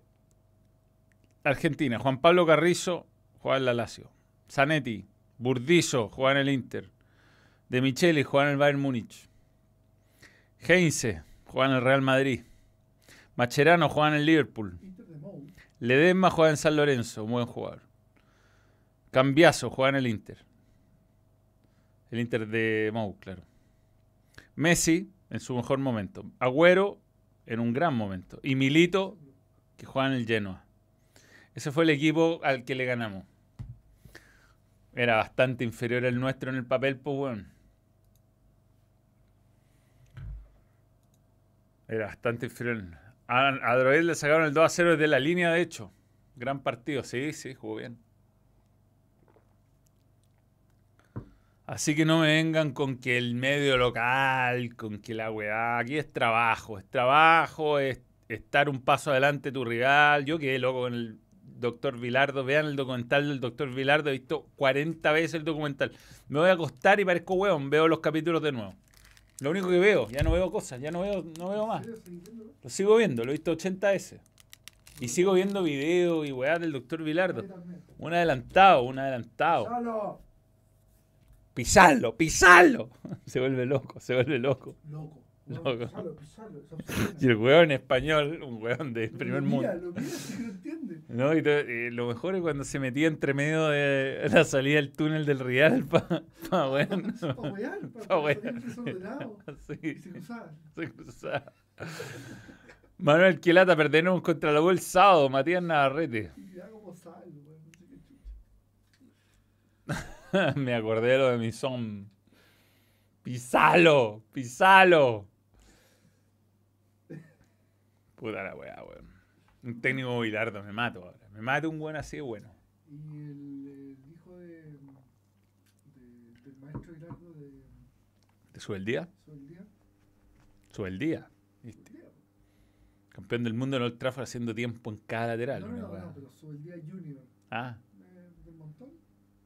A: Argentina, Juan Pablo Carrizo juega en la Lazio. Zanetti, Burdizo juega en el Inter. De Micheli juega en el Bayern Múnich. Heinze juega en el Real Madrid. Macherano juega en el Liverpool. Ledesma juega en San Lorenzo, muy buen jugador. Cambiazo juega en el Inter. El Inter de Mou, claro. Messi en su mejor momento. Agüero en un gran momento. Y Milito que juega en el Genoa. Ese fue el equipo al que le ganamos. Era bastante inferior al nuestro en el papel, pues bueno. Era bastante inferior. A, a Droguet le sacaron el 2 a 0 desde la línea, de hecho. Gran partido, sí, sí, jugó bien. Así que no me vengan con que el medio local, con que la weá. Aquí es trabajo, es trabajo, es estar un paso adelante tu rival. Yo quedé loco con el doctor Vilardo. Vean el documental del doctor Vilardo. He visto 40 veces el documental. Me voy a acostar y parezco weón. Veo los capítulos de nuevo. Lo único que veo, ya no veo cosas, ya no veo, no veo más. Lo sigo viendo, lo he visto 80 veces. Y sigo viendo videos y weá del doctor Vilardo. Un adelantado, un adelantado.
B: ¡Salo!
A: Pisalo, pisalo. Se vuelve loco, se vuelve loco.
B: Loco. Pisalo, pisalo.
A: Y el weón español, un weón de primer
B: Lo
A: mundo.
B: mira, Lo mira, sí que lo entiende.
A: ¿No? Y, lo mejor es cuando se metía entre medio de la salida del túnel del Rial para pa, weón. Pa'
B: desordenado.
A: Sí,
B: Y se cruzaba.
A: se cruzaba. Manuel Quilata, perdemos contra la el sábado, Matías Navarrete.
B: Como sal, weón.
A: Me acordé de lo de mi son. Pisalo, pisalo. Puta la weá, weón. Un técnico bilardo, me mato ahora. Me mato un buen así de bueno.
B: Y el, el hijo de, de- del maestro Hilardo de
A: ¿Te sube el día?
B: Soldía.
A: Sube el día. ¿viste? Campeón del mundo en Old Trafford haciendo tiempo en cada lateral.
B: No,
A: una
B: no,
A: weá.
B: no, pero Soldía Junior
A: Ah,
B: eh, del montón.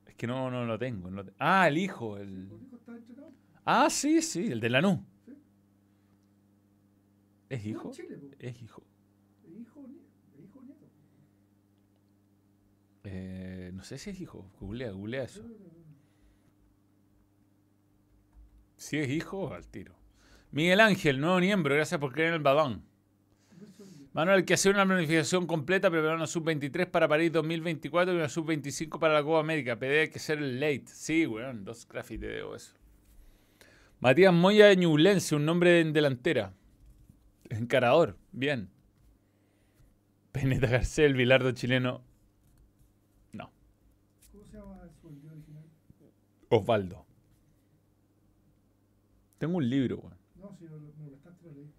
A: es que no, no lo tengo. no lo te- Ah, el hijo.
B: El
A: El...
B: hijo está entrenado.
A: Ah, sí, sí, el de Lanús. ¿Es
B: No,
A: hijo?
B: en Chile.
A: Es hijo.
B: Es hijo, nieto.
A: Eh, no sé si es hijo. Googlea, googlea eso. Si es hijo, al tiro. Miguel Ángel, nuevo miembro, gracias por creer en el
B: no Soldía.
A: Manuel, que hacer una planificación completa, preparar una sub-23 para París 2024 y una sub-25 para la Copa América. PD hay que ser el late. Sí, weón, dos grafis te debo eso. Matías Moya de Ñublense, un nombre en delantera. Encarador, bien. Peneta Garcés, Bilardo chileno. No.
B: ¿Cómo se llama el Soldía original?
A: Osvaldo. Tengo un libro, weón.
B: No, si lo- me lo leí.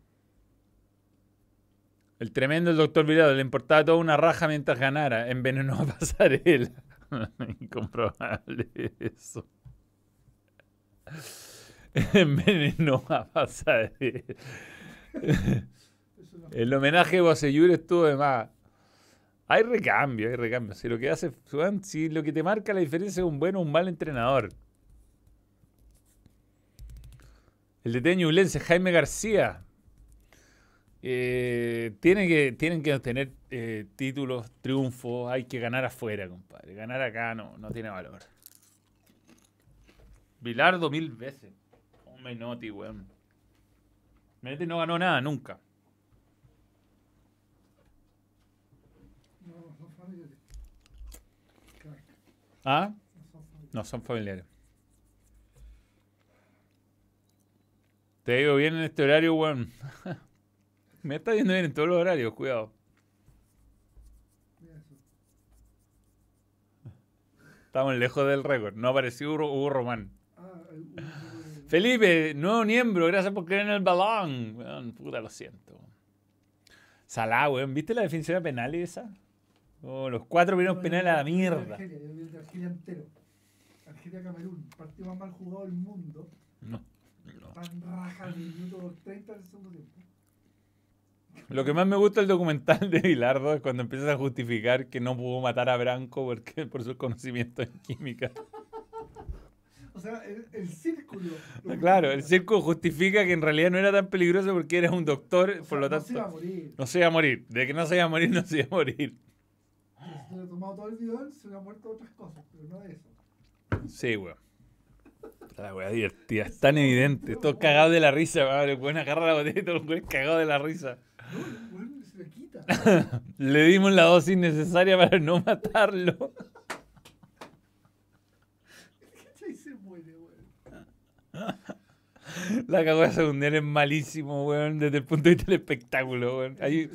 A: El tremendo el doctor Virado le importaba toda una raja mientras ganara. Envenenó a pasarela. Incomprobable eso. Envenenó a pasarela. El homenaje de Boseyur estuvo de más. Hay recambio, hay recambio. Si lo que hace, si lo que te marca la diferencia es un buen o un mal entrenador. El de Ñublense, Jaime García. Eh, tiene que, tienen que obtener eh, títulos, triunfos. Hay que ganar afuera, compadre. Ganar acá no, no tiene valor. Bilardo mil veces. Oh, Menotti, weón. Menotti no ganó nada, nunca.
B: No, son familiares.
A: ¿Ah?
B: no son familiares.
A: Te digo bien en este horario, weón. Me está yendo bien en todos los horarios, cuidado. Estamos lejos del récord. No apareció Hugo, Hugo Román. Felipe, nuevo miembro, gracias por creer en el balón. Puta, lo siento. Salá, weón. ¿Viste la definición de penales esa? Oh, los cuatro primeros penales a la mierda.
B: Argelia, yo vi el de Argelia entero. Argelia-Camerún, partido más mal jugado del mundo.
A: No, no.
B: Tan raja el minuto 30 del segundo tiempo.
A: Lo que más me gusta del documental de Bilardo es cuando empiezas a justificar que no pudo matar a Branco porque, por sus conocimientos en química.
B: O sea, el, el círculo. lo
A: Claro, el círculo justifica que en realidad no era tan peligroso porque eres un doctor,
B: O sea,
A: por lo
B: no se iba a
A: tanto
B: morir.
A: no se iba a morir. De que no se iba a morir, no se iba a morir.
B: Si se hubiera tomado todo el bidón, se hubiera muerto de otras cosas, pero no de eso.
A: Sí, weón. La weá divertida, es tan evidente. Todo cagado de la risa, weón. El weón agarra la botella y todo el weón cagado de la risa.
B: No, el weón se le quita.
A: Le dimos la dosis necesaria para no matarlo.
B: ¿Cachai? Se muere, weón.
A: La cagada mundial es malísimo, weón, desde el punto de vista del espectáculo, weón. Hay,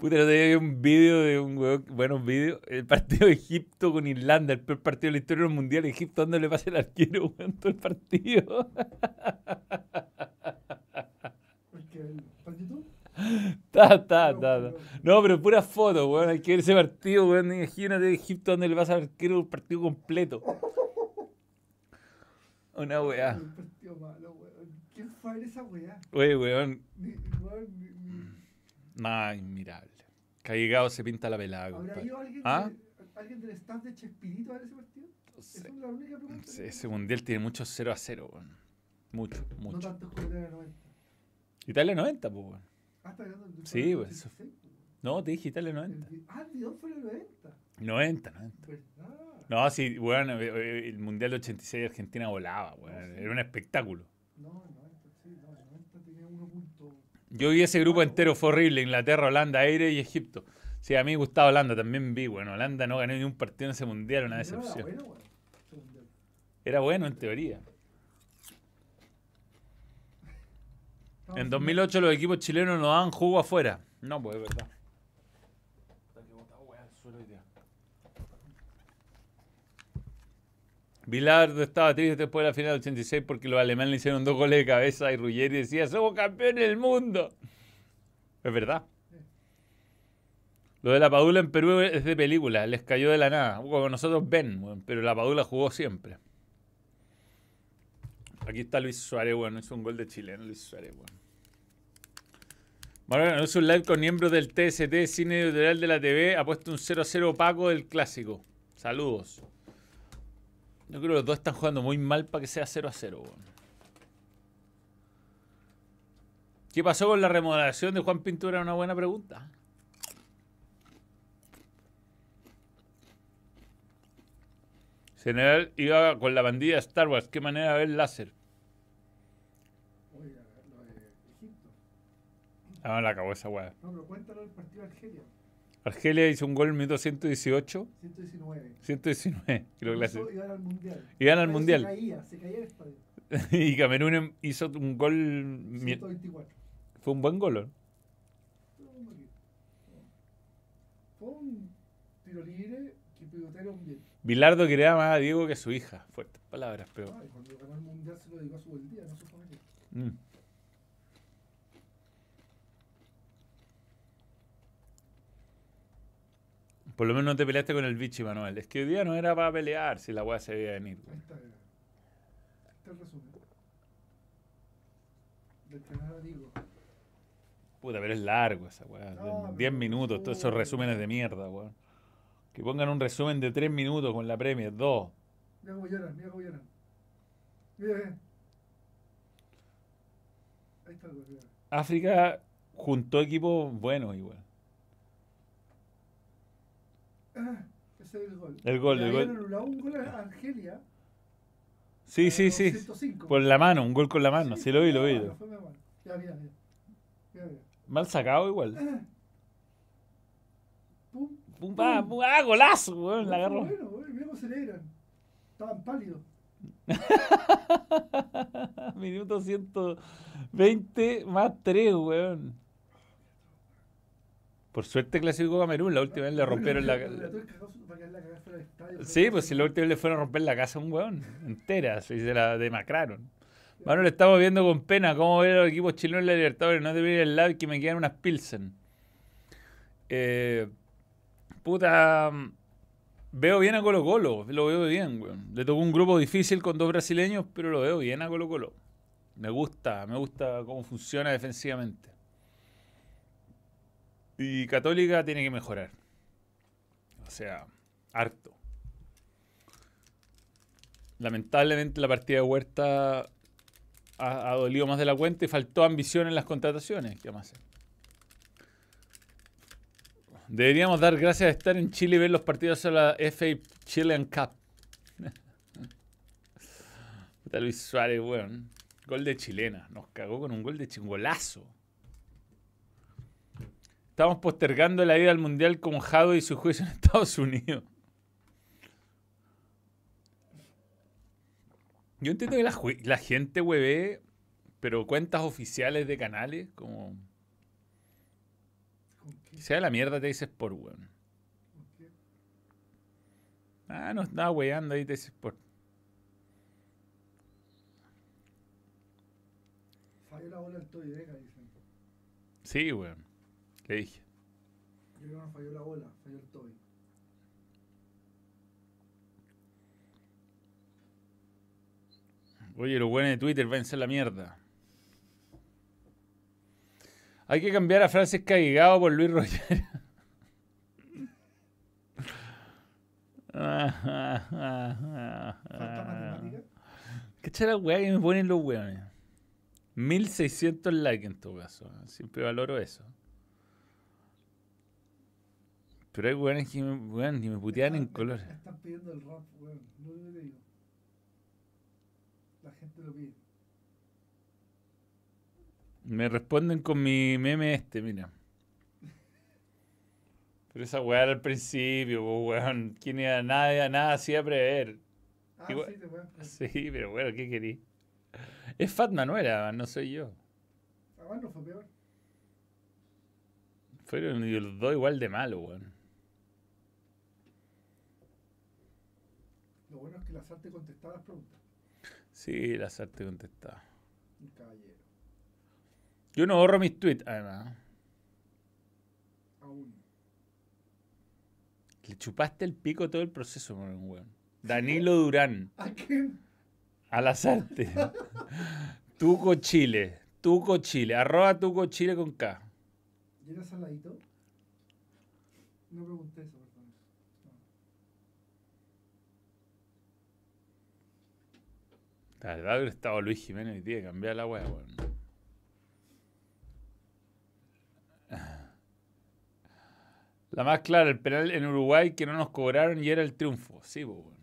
A: puta, vi un vídeo de un weón, bueno, un vídeo, el partido de Egipto con Irlanda, el peor partido de la historia del mundial. Egipto, ¿dónde le pasa el arquero, weón, todo el partido? Ta, ta, ta. No, pero pura foto, weón. Hay que ver ese partido, weón. Imagínate Egipto donde le pasa al arquero el partido completo. Una weá.
B: Un partido malo, weón. ¿Quién fue a ver esa weá?
A: Oye, weón.
B: Ni, weón, ni- ni-
A: Nada, inmirable. Caigado se pinta la pelada,
B: ¿Habrá ido alguien,
A: ¿Ah?
B: de- alguien del staff de Chespirito a ver ese partido?
A: No
B: Esa es la única pregunta.
A: Sí, Ese mundial tiene muchos 0 a 0, weón. Mucho,
B: No
A: mucho.
B: tantos como la 90.
A: Italia 90, pues, weón.
B: Ah, está hablando del
A: Sí,
B: del
A: pues,
B: 86, pues.
A: No, te dije Italia
B: El
A: 90.
B: di- Ah, el bidón fue el 90.
A: 90, 90.
B: ¿Verdad?
A: No, sí, weón, eh, eh, el mundial de 86 Argentina volaba, weón. Era un espectáculo.
B: No, el 90, sí, no, el 90 tenía uno punto.
A: Yo vi ese grupo entero, fue horrible. Inglaterra, Holanda, Aire y Egipto. Sí, a mí me gustaba Holanda, también vi, bueno, Holanda no ganó ni un partido en ese mundial, una
B: Pero era
A: decepción.
B: bueno.
A: Era bueno en teoría. En
B: sin-
A: 2008 los equipos chilenos no daban jugo afuera. No, pues es verdad. Bilardo estaba triste después de la final del 86 porque los alemanes le hicieron dos goles de cabeza y Ruggeri decía, somos campeones del mundo. Es verdad. Lo de la Padula en Perú es de película, les cayó de la nada. Como nosotros ven, pero la Padula jugó siempre. Aquí está Luis Suárez, bueno, hizo un gol de chileno, Luis Suárez, bueno. Manuel hizo un live con miembros del TST, Cine Editorial de la TV, ha puesto un 0-0 Paco del clásico. Saludos. Yo creo que los dos están jugando muy mal para que sea 0-0, weón. ¿Qué pasó con la remodelación de Juan Pintura? Una buena pregunta. General iba con la bandilla Star Wars. Qué manera de ver láser.
B: Oye, lo de Egipto.
A: Ah, no, la acabó esa weá.
B: No, pero cuéntalo del partido de Argelia.
A: Argelia hizo un gol en el minuto 118.
B: 119.
A: 119, creo que.
B: Hizo- Iban al mundial.
A: Iban al mundial.
B: Se caía, se caía el estadio.
A: y Camerún em- hizo un gol. mi-
B: 124.
A: Fue un buen gol. ¿no?
B: Fue un tiro libre que pivotearon bien.
A: Bilardo quería más a Diego que a su hija. Fuertes palabras, pero.
B: Ah, y cuando ganó el mundial se lo dedicó a su día, no a su familia.
A: mm. Por lo menos no te peleaste con el bichi, Manuel. Es que hoy día no era para pelear si la weá se veía venir.
B: Ahí está. Ahí está el resumen. Del canal digo.
A: Puta, pero es largo esa weá.
B: No,
A: 10
B: pero-
A: minutos, todos esos resúmenes de mierda, weón. Que pongan un resumen de 3 minutos con la Premier, 2.
B: Mira cómo lloran, mira cómo lloran. Mira. Ahí está el.
A: África juntó equipos buenos igual.
B: Ah, ese es el gol.
A: El gol, el gol.
B: anulado un gol a Argelia.
A: Sí,
B: a
A: sí, sí.
B: 105.
A: Por la mano, un gol con la mano. Sí, lo vi, lo vi.
B: fue fue mano. Ya, mira, mira. Mira, mira.
A: Mal sacado igual.
B: Pum.
A: Pum, pa, pum, ah, golazo, weón. La agarró.
B: Bueno, güey, mira cómo celebran. Estaban pálidos.
A: Minuto 120 más 3, weón. Por suerte clasificó Camerún. La última vez le rompieron la. Sí, pues si la última vez le fueron a romper la casa a un weón. Entera. Y se la demacraron. Manuel, estamos viendo con pena cómo ver a los equipos chilenos en la Libertadores. No te ir el live que me quedan unas Pilsen. Eh, puta. Veo bien a Colo Colo. Lo veo bien, weón. Le tocó un grupo difícil con dos brasileños, pero lo veo bien a Colo Colo. Me gusta, me gusta cómo funciona defensivamente. Y Católica tiene que mejorar. O sea, harto. Lamentablemente la partida de Huerta ha, dolido más de la cuenta y faltó ambición en las contrataciones. ¿Qué hacer? Deberíamos dar gracias a estar en Chile y ver los partidos de la FA Chilean Cup. Puta Luis Suárez, weón. Gol de chilena. Nos cagó con un gol de chingolazo. Estamos postergando la ida al Mundial con Jado y su juicio en Estados Unidos. Yo entiendo que la, gente hueve, pero cuentas oficiales de canales, como... Sea la mierda te dices por weón. Ah, no estaba weando ahí te dices por.
B: Falló la bola el Toy Vega, dicen.
A: Sí, weón. Le dije.
B: Yo creo que no falló la bola, falló el Toy.
A: Oye, los buenos de Twitter, váyanse a la mierda. Hay que cambiar a Francis Caigado por Luis Roger. ¿Qué la weá que me ponen los weones? 1600 likes en todo caso. Siempre valoro eso. Pero hay weones que me, weón, que me putean en
B: Están-
A: colores.
B: Están pidiendo el rap, weón. No lo he leído. La gente lo pide.
A: Me responden con mi meme este, mira. Pero esa weá era al principio, weón. ¿Quién iba? Nada, nada hacía prever.
B: Ah,
A: Igual-
B: sí, te pueden creer.
A: Sí, pero bueno, ¿qué querí? Es Fat Manuela, no soy yo.
B: Ah, bueno, fue peor.
A: Fueron los dos igual de malos, weón.
B: Lo bueno es que la SAR te contestaba las preguntas.
A: Sí, la te contestaba.
B: Un caballero.
A: Yo no borro mis tweets, además.
B: Aún.
A: Le chupaste el pico todo el proceso, weón. Danilo Durán,
B: ¿A quién?
A: a las artes. Tuco Chile, Tuco Chile, arroba Tuco Chile con K.
B: ¿Y era saladito? No pregunté eso, perdón.
A: La verdad hubiera estado Luis Jiménez y tiene que cambiar la weá, weón. La más clara, el penal en Uruguay que no nos cobraron y era el triunfo. Sí, pues, weón.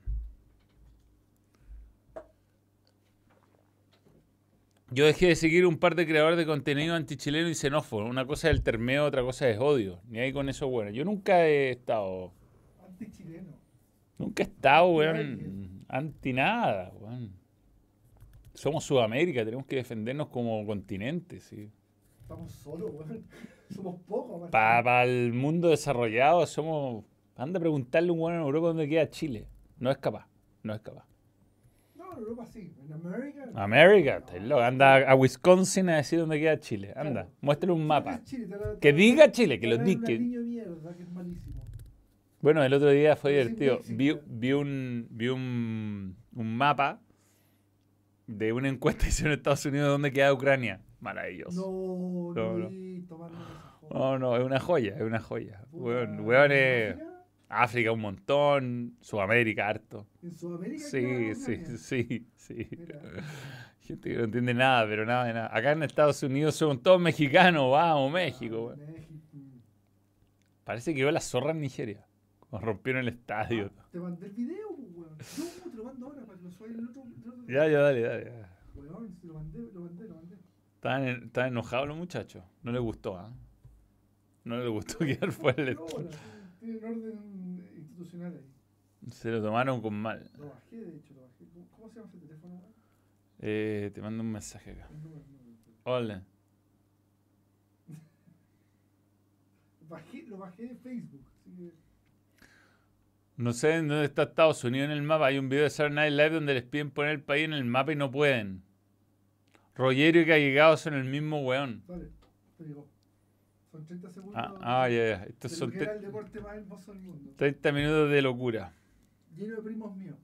A: Yo dejé de seguir un par de creadores de contenido antichileno y xenófobo. Una cosa es el termeo, otra cosa es odio. Ni ahí con eso, bueno. Yo nunca he estado.
B: Anti-chileno.
A: Nunca he estado, weón.
B: alguien.
A: Anti nada, weón. Somos Sudamérica, tenemos que defendernos como continente, sí.
B: Estamos solos, weón. Somos pocos.
A: Para el mundo desarrollado somos... Anda a preguntarle a un weón en Europa dónde queda Chile. No es capaz, no es capaz.
B: No, en Europa sí. En América.
A: América, loco. anda a Wisconsin a decir dónde queda Chile. Anda,
B: Claro.
A: muéstrale un
B: ¿Qué
A: mapa.
B: Chile? Te la- te
A: Que diga Chile, que lo
B: la-
A: diga.
B: un
A: que-
B: niño de mierda, que es malísimo.
A: Bueno, el otro día fue divertido. Vi, vi un, vi un, un mapa de una encuesta que hicieron en Estados Unidos de dónde queda Ucrania. Maravilloso.
B: No,
A: No,
B: no,
A: no. No, es una joya, es una joya. Weón, weón es
B: ¿África?
A: Un montón, Sudamérica harto.
B: ¿En Sudamérica?
A: Sí, sí, sí, sí. Gente que no entiende nada, pero nada de nada. Acá en Estados Unidos son todos mexicanos, vamos, México. Parece que quedó la zorra en Nigeria. Rompieron el estadio.
B: Ah, Te mandé el video. No, te lo mando ahora para que lo suba en el otro. el otro-
A: Ya, ya, dale, dale. ya.
B: Weón, si lo mandé, lo mandé, lo mandé.
A: Estaban, en- estaban enojados los muchachos. No les gustó, ¿ah? No les gustó quedar fuera del
B: No, Tienen orden institucional ahí.
A: Se lo tomaron con mal.
B: Lo bajé, de hecho, lo bajé. ¿Cómo, se llama ese teléfono, weón?
A: Eh, te mando un mensaje acá. Hola.
B: Bajé, lo bajé de Facebook.
A: No sé en dónde está Estados Unidos en el mapa. Hay un video de Saturday Night Live donde les piden poner el país en el mapa y no pueden. Rogerio y Callegado son el mismo weón.
B: Dale, te llegó. Son 30 segundos.
A: Ah, ah, ya, ya. Estos son
B: el deporte más hermoso del mundo.
A: 30 minutos de locura.
B: Lleno de primos míos.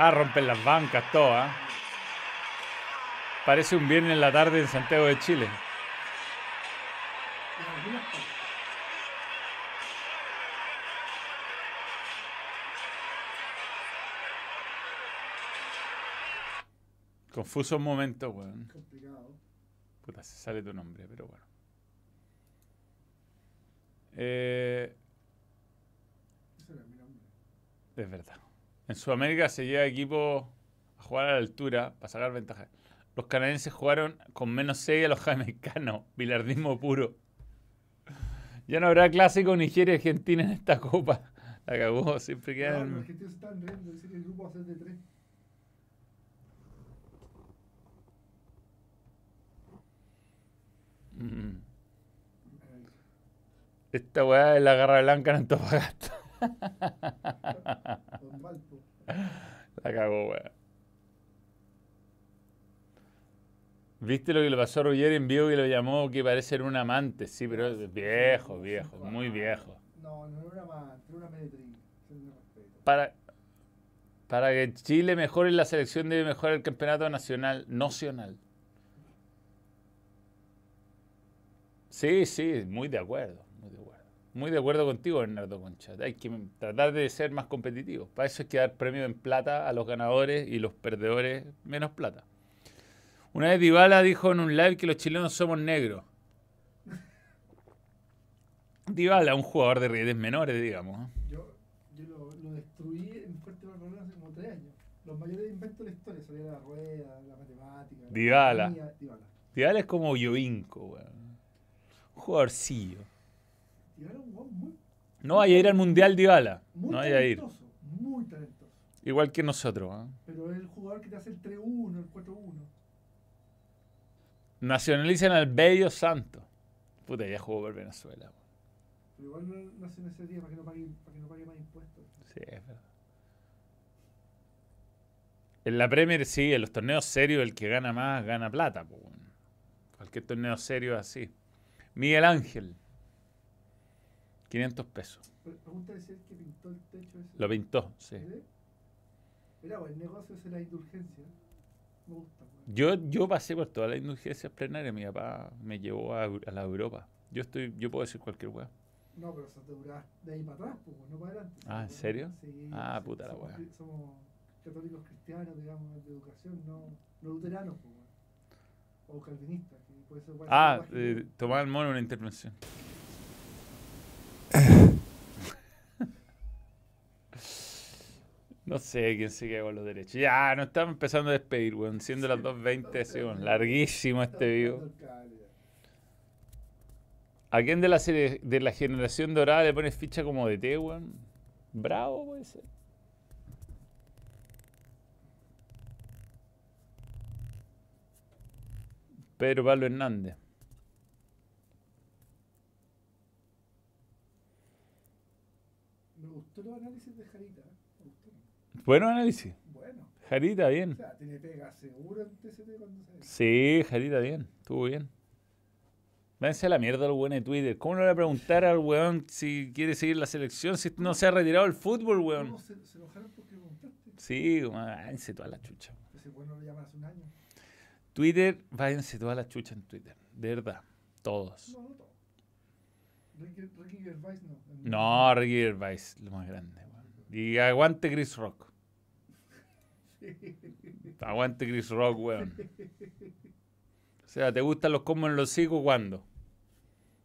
A: Ah, rompen las bancas, todo, ¿ah? Parece un viernes en la tarde en Santiago de Chile. Confusos momentos, weón.
B: Complicado.
A: Puta, se sale tu nombre, pero bueno. Eh, es verdad. En Sudamérica se lleva equipo a jugar a la altura para sacar ventaja. Los canadienses jugaron con menos 6 a los jamaicanos. Bilardismo puro. Ya no habrá clásico Nigeria-Argentina en esta copa. La cagó, siempre quedan.
B: los argentinos están riendo. Dicen que el grupo va a ser de tres.
A: Mm.
B: Ay,
A: Esta weá es la garra blanca en Antofagasta. La cagó, weá. ¿Viste lo que le pasó a Roger en vivo que lo llamó que parece ser un amante? Sí, pero es viejo, viejo, muy viejo.
B: No, no era una amante, era una meretriz.
A: Para, para que Chile mejore la selección debe mejorar el campeonato nacional, nacional. Sí, sí, muy de acuerdo, muy de acuerdo. Contigo, Bernardo Concha. Hay que tratar de ser más competitivos. Para eso hay que dar premio en plata a los ganadores y los perdedores menos plata. Una vez Dybala dijo en un live que los chilenos somos negros. Dybala, un jugador de redes menores, digamos.
B: Yo, yo lo, lo destruí en Fuerte Barcelona hace como tres años. Los mayores inventos de la historia, salía la rueda, la matemática. la
A: Dybala.
B: economía, Dybala.
A: Dybala es como Yoinco, weón. Un jugadorcillo.
B: Dybala es un huevón muy,
A: No vaya a ir al Mundial Dybala.
B: muy
A: No vaya a ir.
B: talentoso. Muy talentoso.
A: Igual que nosotros. ¿eh?
B: Pero es el jugador que te hace el 3-1, el 4-1.
A: Nacionalicen al Bello Santo. Puta, ya jugó por Venezuela.
B: Pero igual no, no hacen ese día para que no pague, para que no pague más impuestos.
A: Sí, es verdad. En la Premier sí, en los torneos serios el que gana más gana plata. Cualquier torneo serio es así. Miguel Ángel. 500 pesos.
B: Es el que pintó el techo ese.
A: Lo pintó, sí.
B: ¿Eh? Mira, pues, el negocio es la indulgencia. Me gusta. pues.
A: Yo, yo pasé por todas las indulgencias plenarias. Mi papá me llevó a, a la Europa. Yo estoy, yo puedo decir cualquier weá.
B: No, pero eso te durás de ahí para atrás, pues, no para adelante.
A: Ah, ¿en
B: Sí,
A: serio?
B: Sí.
A: Ah,
B: sí,
A: puta la
B: cri- Somos católicos cristianos, digamos, de educación, no, no luteranos, pues. O calvinistas, que puede ser
A: Ah, eh, Tomás el Mono, una intervención. No sé quién se queda con los derechos. Ya, nos estamos empezando a despedir, weón. Siendo las 2.20, así, weón. Larguísimo este vivo. ¿A quién de la, serie, de la generación dorada le pones ficha como de T, weón? Bravo, puede ser. Pedro Pablo Hernández.
B: Me gustó los análisis de Jarita.
A: Bueno análisis.
B: Bueno,
A: Jarita,
B: o
A: bien.
B: sea, tiene pega seguro en TCT cuando se
A: Sí, Jarita, bien. Estuvo bien. Váyanse a la mierda al weón de Twitter. ¿Cómo no le voy a preguntar al weón si quiere seguir la selección si no se ha retirado el fútbol, weón?
B: ¿Cómo se, se enojaron porque preguntaste?
A: Sí, weón, váyanse toda la chucha.
B: Ese bueno lo llaman hace un año.
A: Twitter, váyanse toda la chucha en Twitter. De verdad. Todos.
B: No, no todo. Ricky, Ricky Gervais no.
A: No, Ricky Gervais, lo más grande, weón. Y aguante Chris Rock. Aguante Chris Rock, weón. O sea, ¿te gustan los combos en los hocico cuándo?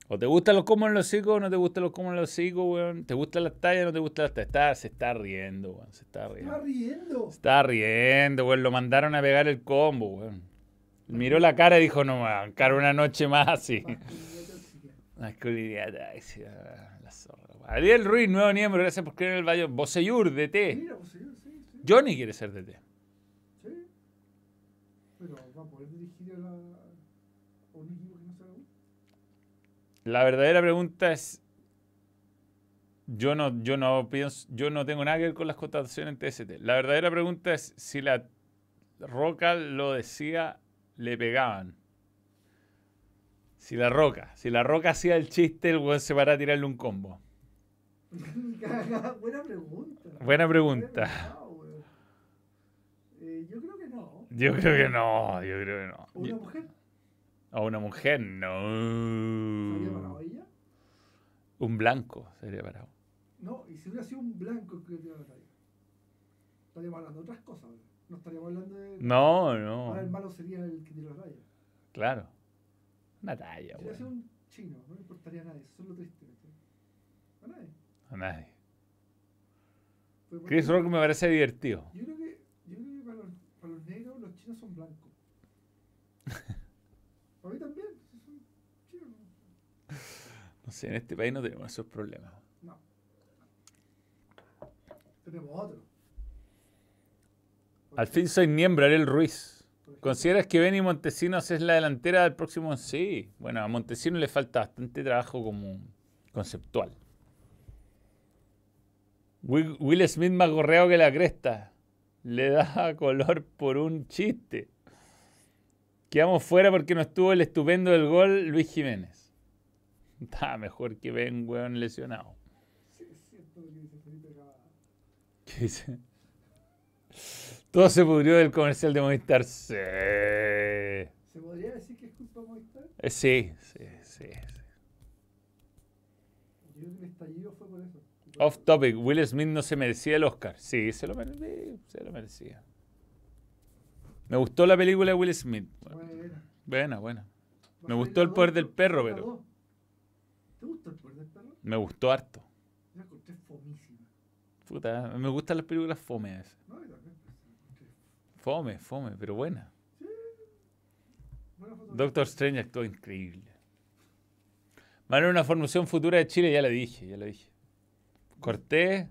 A: ¿O te gustan los combos en los hocico o no te gustan los combos en los hocico, weón? ¿Te gustan las tallas o no te gustan las tallas? Está- se está riendo, weón. Se está riendo.
B: riendo.
A: Se está riendo, weón. Lo mandaron a pegar el combo, weón. Miró la cara y dijo, no me va a bancar una noche más así.
B: Masculinidad tóxica.
A: La zorra. weón. Ariel Ruiz, nuevo miembro, gracias por creer en el Valle. Boseyur, DT.
B: Mira, sí, sí.
A: Johnny quiere ser DT.
B: Sí. Pero va a poder dirigir a, la, a un equipo que no sea U.
A: La verdadera pregunta es. Yo no, yo no pienso, yo no tengo nada que ver con las contrataciones en TST. La verdadera pregunta es si la Roca lo decía, le pegaban. Si la Roca, si la Roca hacía el chiste, el weón se para a tirarle un combo.
B: Buena pregunta.
A: Buena pregunta.
B: Eh, yo creo que no.
A: Yo creo que no, yo creo que no.
B: ¿O una mujer?
A: A una mujer,
B: ¿Sería para
A: no.
B: ella?
A: Un blanco sería parado.
B: No, y si hubiera sido un blanco el que tiró la talla. Estaríamos hablando de otras cosas. ahora. No estaríamos hablando de.
A: No,
B: Ahora el
A: no.
B: malo sería el que tiró la talla.
A: Claro. Una talla,
B: Si hubiera sido un chino, no le importaría a nadie. Eso es lo triste. A nadie.
A: A nadie. Chris
B: ejemplo,
A: Rock me parece divertido.
B: Yo creo que, yo creo que para, los, para los negros los chinos son blancos. para mí también. ¿no?
A: Sé, en este país no tenemos esos problemas.
B: No. Tenemos otro.
A: Al fin soy miembro, Ariel Ruiz. ¿Consideras que Benny Montesinos es la delantera del próximo? Sí. Bueno, a Montesinos le falta bastante trabajo como conceptual. Will, Will Smith más gorreado que la cresta. Le da color por un chiste. Quedamos fuera porque no estuvo el estupendo del gol Luis Jiménez. Está mejor que Ben, weón, lesionado.
B: Sí, es cierto lo que dice Felipe Cavada.
A: ¿Qué dice? Todo se pudrió del comercial de Movistar. Sí.
B: ¿Se podría decir que es culpa de Movistar?
A: Eh, Sí, sí, sí. sí.
B: Yo creo que el estallido fue por eso.
A: Off topic, Will Smith no se merecía el Oscar. Sí, se lo merecía. Se lo merecía. Me gustó la película de Will Smith.
B: Buena.
A: Buena, buena. Me gustó el poder del perro, pero-.
B: ¿Te gustó el poder del perro?
A: Me gustó harto.
B: La encontré fomísima.
A: Puta, me gustan las películas fome a veces.
B: No, también.
A: Fome, fome, pero buena. Doctor Strange actuó increíble. A una formación futura de Chile, ya la dije, ya la dije. Cortés,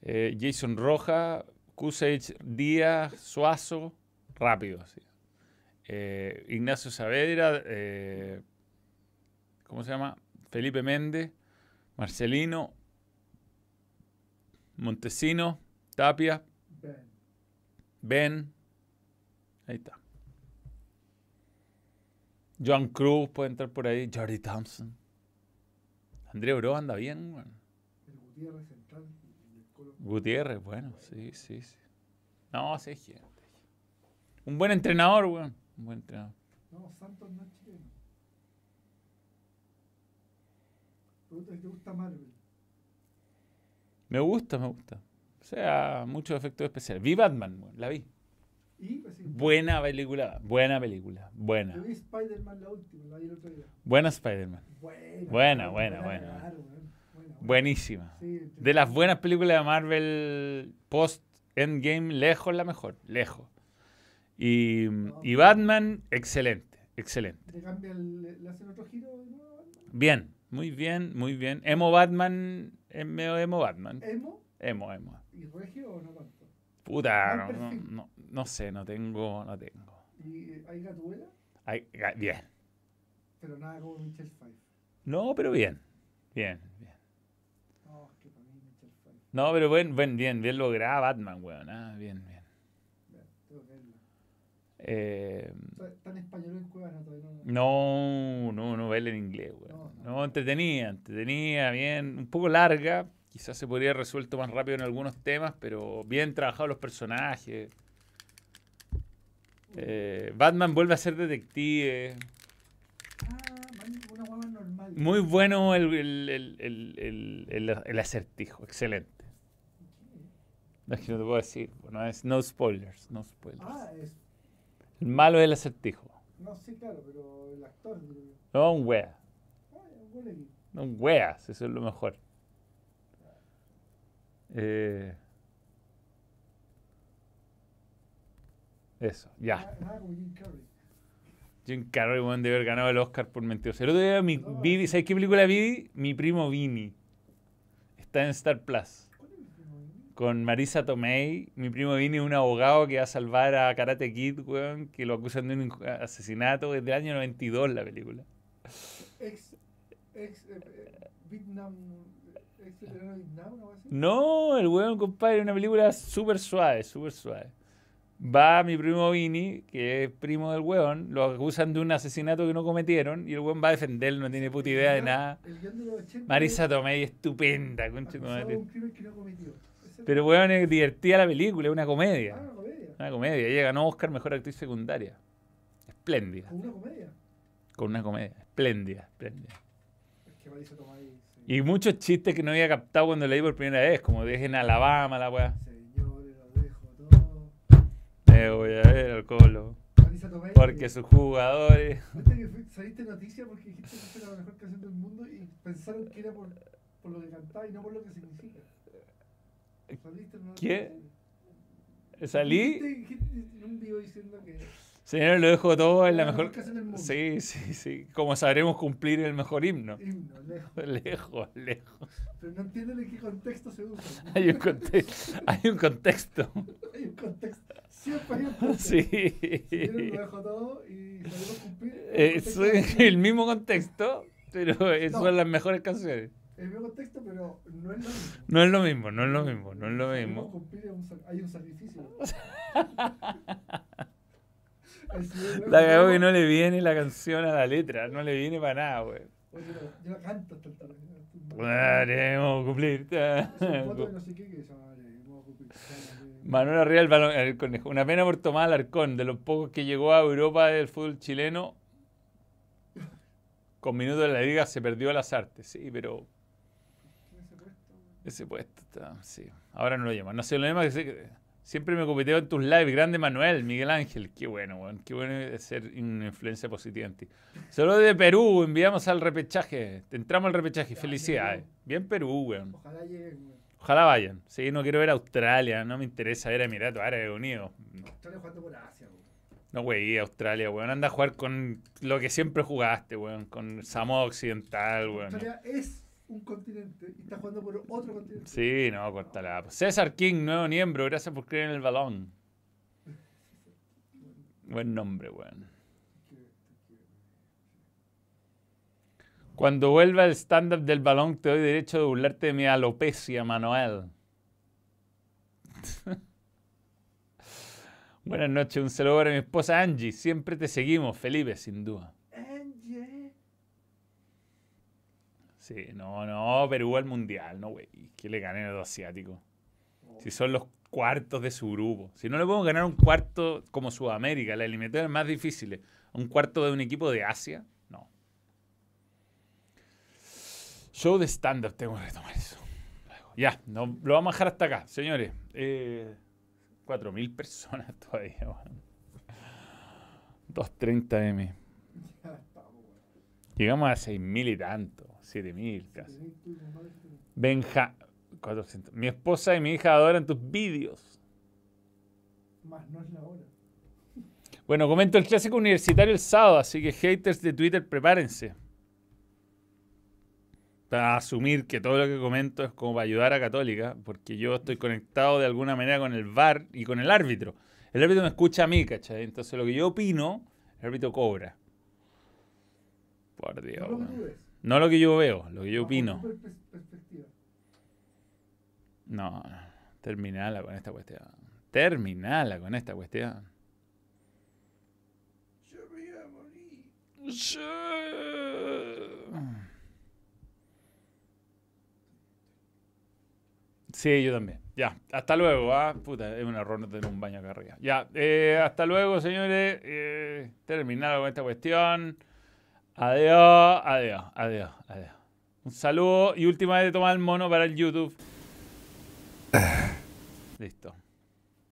A: eh, Jason Roja, Kusage Díaz, Suazo, rápido así. Eh, Ignacio Saavedra, eh, ¿cómo se llama? Felipe Méndez, Marcelino, Montesino, Tapia,
B: Ben.
A: Ben. Ahí está. Joan Cruz puede entrar por ahí. Jordi Thompson. André Bro anda bien, weón.
B: El Gutiérrez central. y el
A: Gutiérrez, bueno, sí, sí, sí. No, sí, gente. Un buen entrenador, weón. Un buen entrenador.
B: No, Santos no es chileno. Te gusta Marvel.
A: Me gusta, me gusta. O sea, muchos efectos especiales. Vi Batman, weón, la vi.
B: Y, pues,
A: Buena película, buena película,
B: Yo
A: buena.
B: vi Spider-Man la última, la vi el otro día.
A: Buena Spider-Man.
B: Buena.
A: Buena, buena, buena. Buenísima.
B: Sí,
A: De las buenas películas de Marvel post Endgame, lejos la mejor, lejos. Y, y Batman, excelente, excelente.
B: Le cambian, le, le hacen otro giro de nuevo. ¿no?
A: Bien, muy bien, muy bien. Emo Batman, medio emo Batman.
B: Emo
A: Emo, emo.
B: y Regio o no tanto.
A: Puta, no, no, no, no sé, no tengo, no tengo.
B: Y eh, hay Gatuela,
A: Ay, ga- bien.
B: pero nada como Michelle Pfeiffer.
A: No, pero bien, bien, bien.
B: No, es que para mí Michelle Pfeiffer.
A: No, pero buen, buen, bien, bien lograda Batman, weón. ah, bien, bien.
B: Ya, tengo que verla.
A: Eh,
B: en español en Cuevana todavía no.
A: No, no, no baila en inglés, weón.
B: No,
A: No, entretenida, entretenida, bien, un poco larga. Quizás se podría haber resuelto más rápido en algunos temas, pero bien trabajados los personajes. Eh, Batman vuelve a ser detective.
B: Ah, una guagua normal.
A: Muy bueno el, el- el- el- el- el- el acertijo, excelente. No es que no te puedo decir, bueno, es no spoilers, no spoilers.
B: Ah, es.
A: El malo es el acertijo.
B: No sé, claro, pero el actor.
A: No un wea,
B: Ah,
A: no un weas, eso es lo mejor. Eh, eso, ya.
B: Nada como Jim Carrey.
A: Weón, debe haber ganado el Oscar por mentiroso. El otro día mi, vi, ¿sabes qué película vi? Mi primo Vini. Está en Star Plus.
B: ¿Cuál es el primo de mí?
A: Con Marisa Tomei. Mi primo Vini es un abogado que va a salvar a Karate Kid, weón, que lo acusan de un asesinato. Es del año 92 la película.
B: Ex. Ex. eh, Vietnam. Ex veterano de Vietnam, ¿no? así?
A: No, el weón, compadre, es una película súper suave, súper suave. Va mi primo Vini, que es primo del weón, lo acusan de un asesinato que no cometieron y el weón va a defenderlo, no tiene puta idea de
B: El
A: nada.
B: guión- El guion de los 80.
A: Marisa Tomei, estupenda, concha
B: de
A: madre.
B: un crimen que no cometió.
A: Pero weón, es divertida la película, es una
B: Ah,
A: comedia.
B: una comedia.
A: Una comedia. Ella ganó Oscar Mejor Actriz Secundaria. Espléndida.
B: Con una comedia.
A: Con una comedia. Espléndida, espléndida.
B: Es que Marisa Tomei.
A: Y muchos chistes que no había captado cuando leí por primera vez, como dejen Alabama la weá.
B: Señores, lo dejo todo.
A: Me voy a ver al colo. Porque sus jugadores.
B: Saliste noticia porque dijiste que era la mejor canción del mundo y pensaron que era por, por lo que cantaba y no por lo que significa.
A: ¿Qué? Salí. Señor, lo dejo todo en la mejor. Sí, sí, sí. Como sabremos cumplir el mejor himno.
B: Himno, lejos.
A: Lejos, lejos.
B: Pero no entienden en qué contexto se usa.
A: Hay un, conte- hay un contexto.
B: Hay un contexto. Siempre hay un contexto.
A: Sí.
B: Lo dejo todo y sabemos cumplir. el
A: Eh,
B: contexto
A: Es
B: del-
A: el mismo contexto, pero eh, son las mejores canciones.
B: El mismo contexto, pero no es lo mismo.
A: No es lo mismo, no es lo mismo, no es lo mismo.
B: hay un sacrificio.
A: La cagó
B: no,
A: que no le viene la canción a la letra, no le viene para nada,
B: no, yo la canto hasta el tal.
A: Haremos cumplir.
B: A
A: Manuel Arriba el balón, el conejo. Una pena por Tomás Alarcón, de los pocos que llegó a Europa del fútbol chileno. Con minutos de la liga se perdió las artes, sí, pero
B: ¿quién se ha puesto?
A: Ese puesto está, sí. Ahora no lo llaman. No sé, lo mismo que sé que siempre me copeteo en tus lives. Grande Manuel, Miguel Ángel. Qué bueno, weón. Qué bueno ser una influencia positiva en ti. Solo de Perú, enviamos al repechaje. Entramos al repechaje. Felicidades. Bien Perú, weón.
B: Ojalá lleguen, weón.
A: Ojalá vayan. Sí, no quiero ver a Australia. No me interesa ver a Emiratos Árabes Unidos.
B: Australia jugando por Asia, weón.
A: No, güey, Australia, weón. Anda a jugar con lo que siempre jugaste, weón. Con Samoa Occidental, weón.
B: Australia es un continente y está jugando por otro continente.
A: Sí, no, cortala. César King, nuevo miembro. Gracias por creer en el balón. Buen nombre, weón. Cuando vuelva el stand-up del balón, te doy derecho de burlarte de mi alopecia, Manuel. Buenas noches, un saludo para mi esposa Angie. Siempre te seguimos, Felipe, sin duda.
B: Angie.
A: Sí, no, no, Perú al mundial, no, güey. Que le ganen a los asiáticos. Si son los cuartos de su grupo. Si no le podemos ganar un cuarto como Sudamérica, la eliminatoria más difícil. Un cuarto de un equipo de Asia, no. Show de stand-up, tengo que retomar eso. Ya, no, lo vamos a dejar hasta acá, señores. Eh, 4.000 personas todavía, weón. 230 M. Llegamos a 6.000 y tanto. 7.000 casi. Benja. 400. Mi esposa y mi hija adoran tus vídeos.
B: Más no es la hora.
A: Bueno, comento el clásico universitario el sábado, así que haters de Twitter, prepárense. Para asumir que todo lo que comento es como para ayudar a Católica, porque yo estoy conectado de alguna manera con el VAR y con el árbitro. El árbitro me escucha a mí, ¿cachai? Entonces lo que yo opino, el árbitro cobra. Por Dios.
B: No
A: No lo que yo veo, lo que yo opino. No, terminala con esta cuestión. Terminala con esta cuestión.
B: Yo me iba a morir.
A: Sí, yo también. Ya, hasta luego. ¿ah? Puta, es un error no tener un baño acá arriba. Ya, eh, hasta luego, señores. Eh, terminado con esta cuestión. Adiós, adiós, adiós, adiós. Un saludo y última vez de tomar el mono para el YouTube. Listo.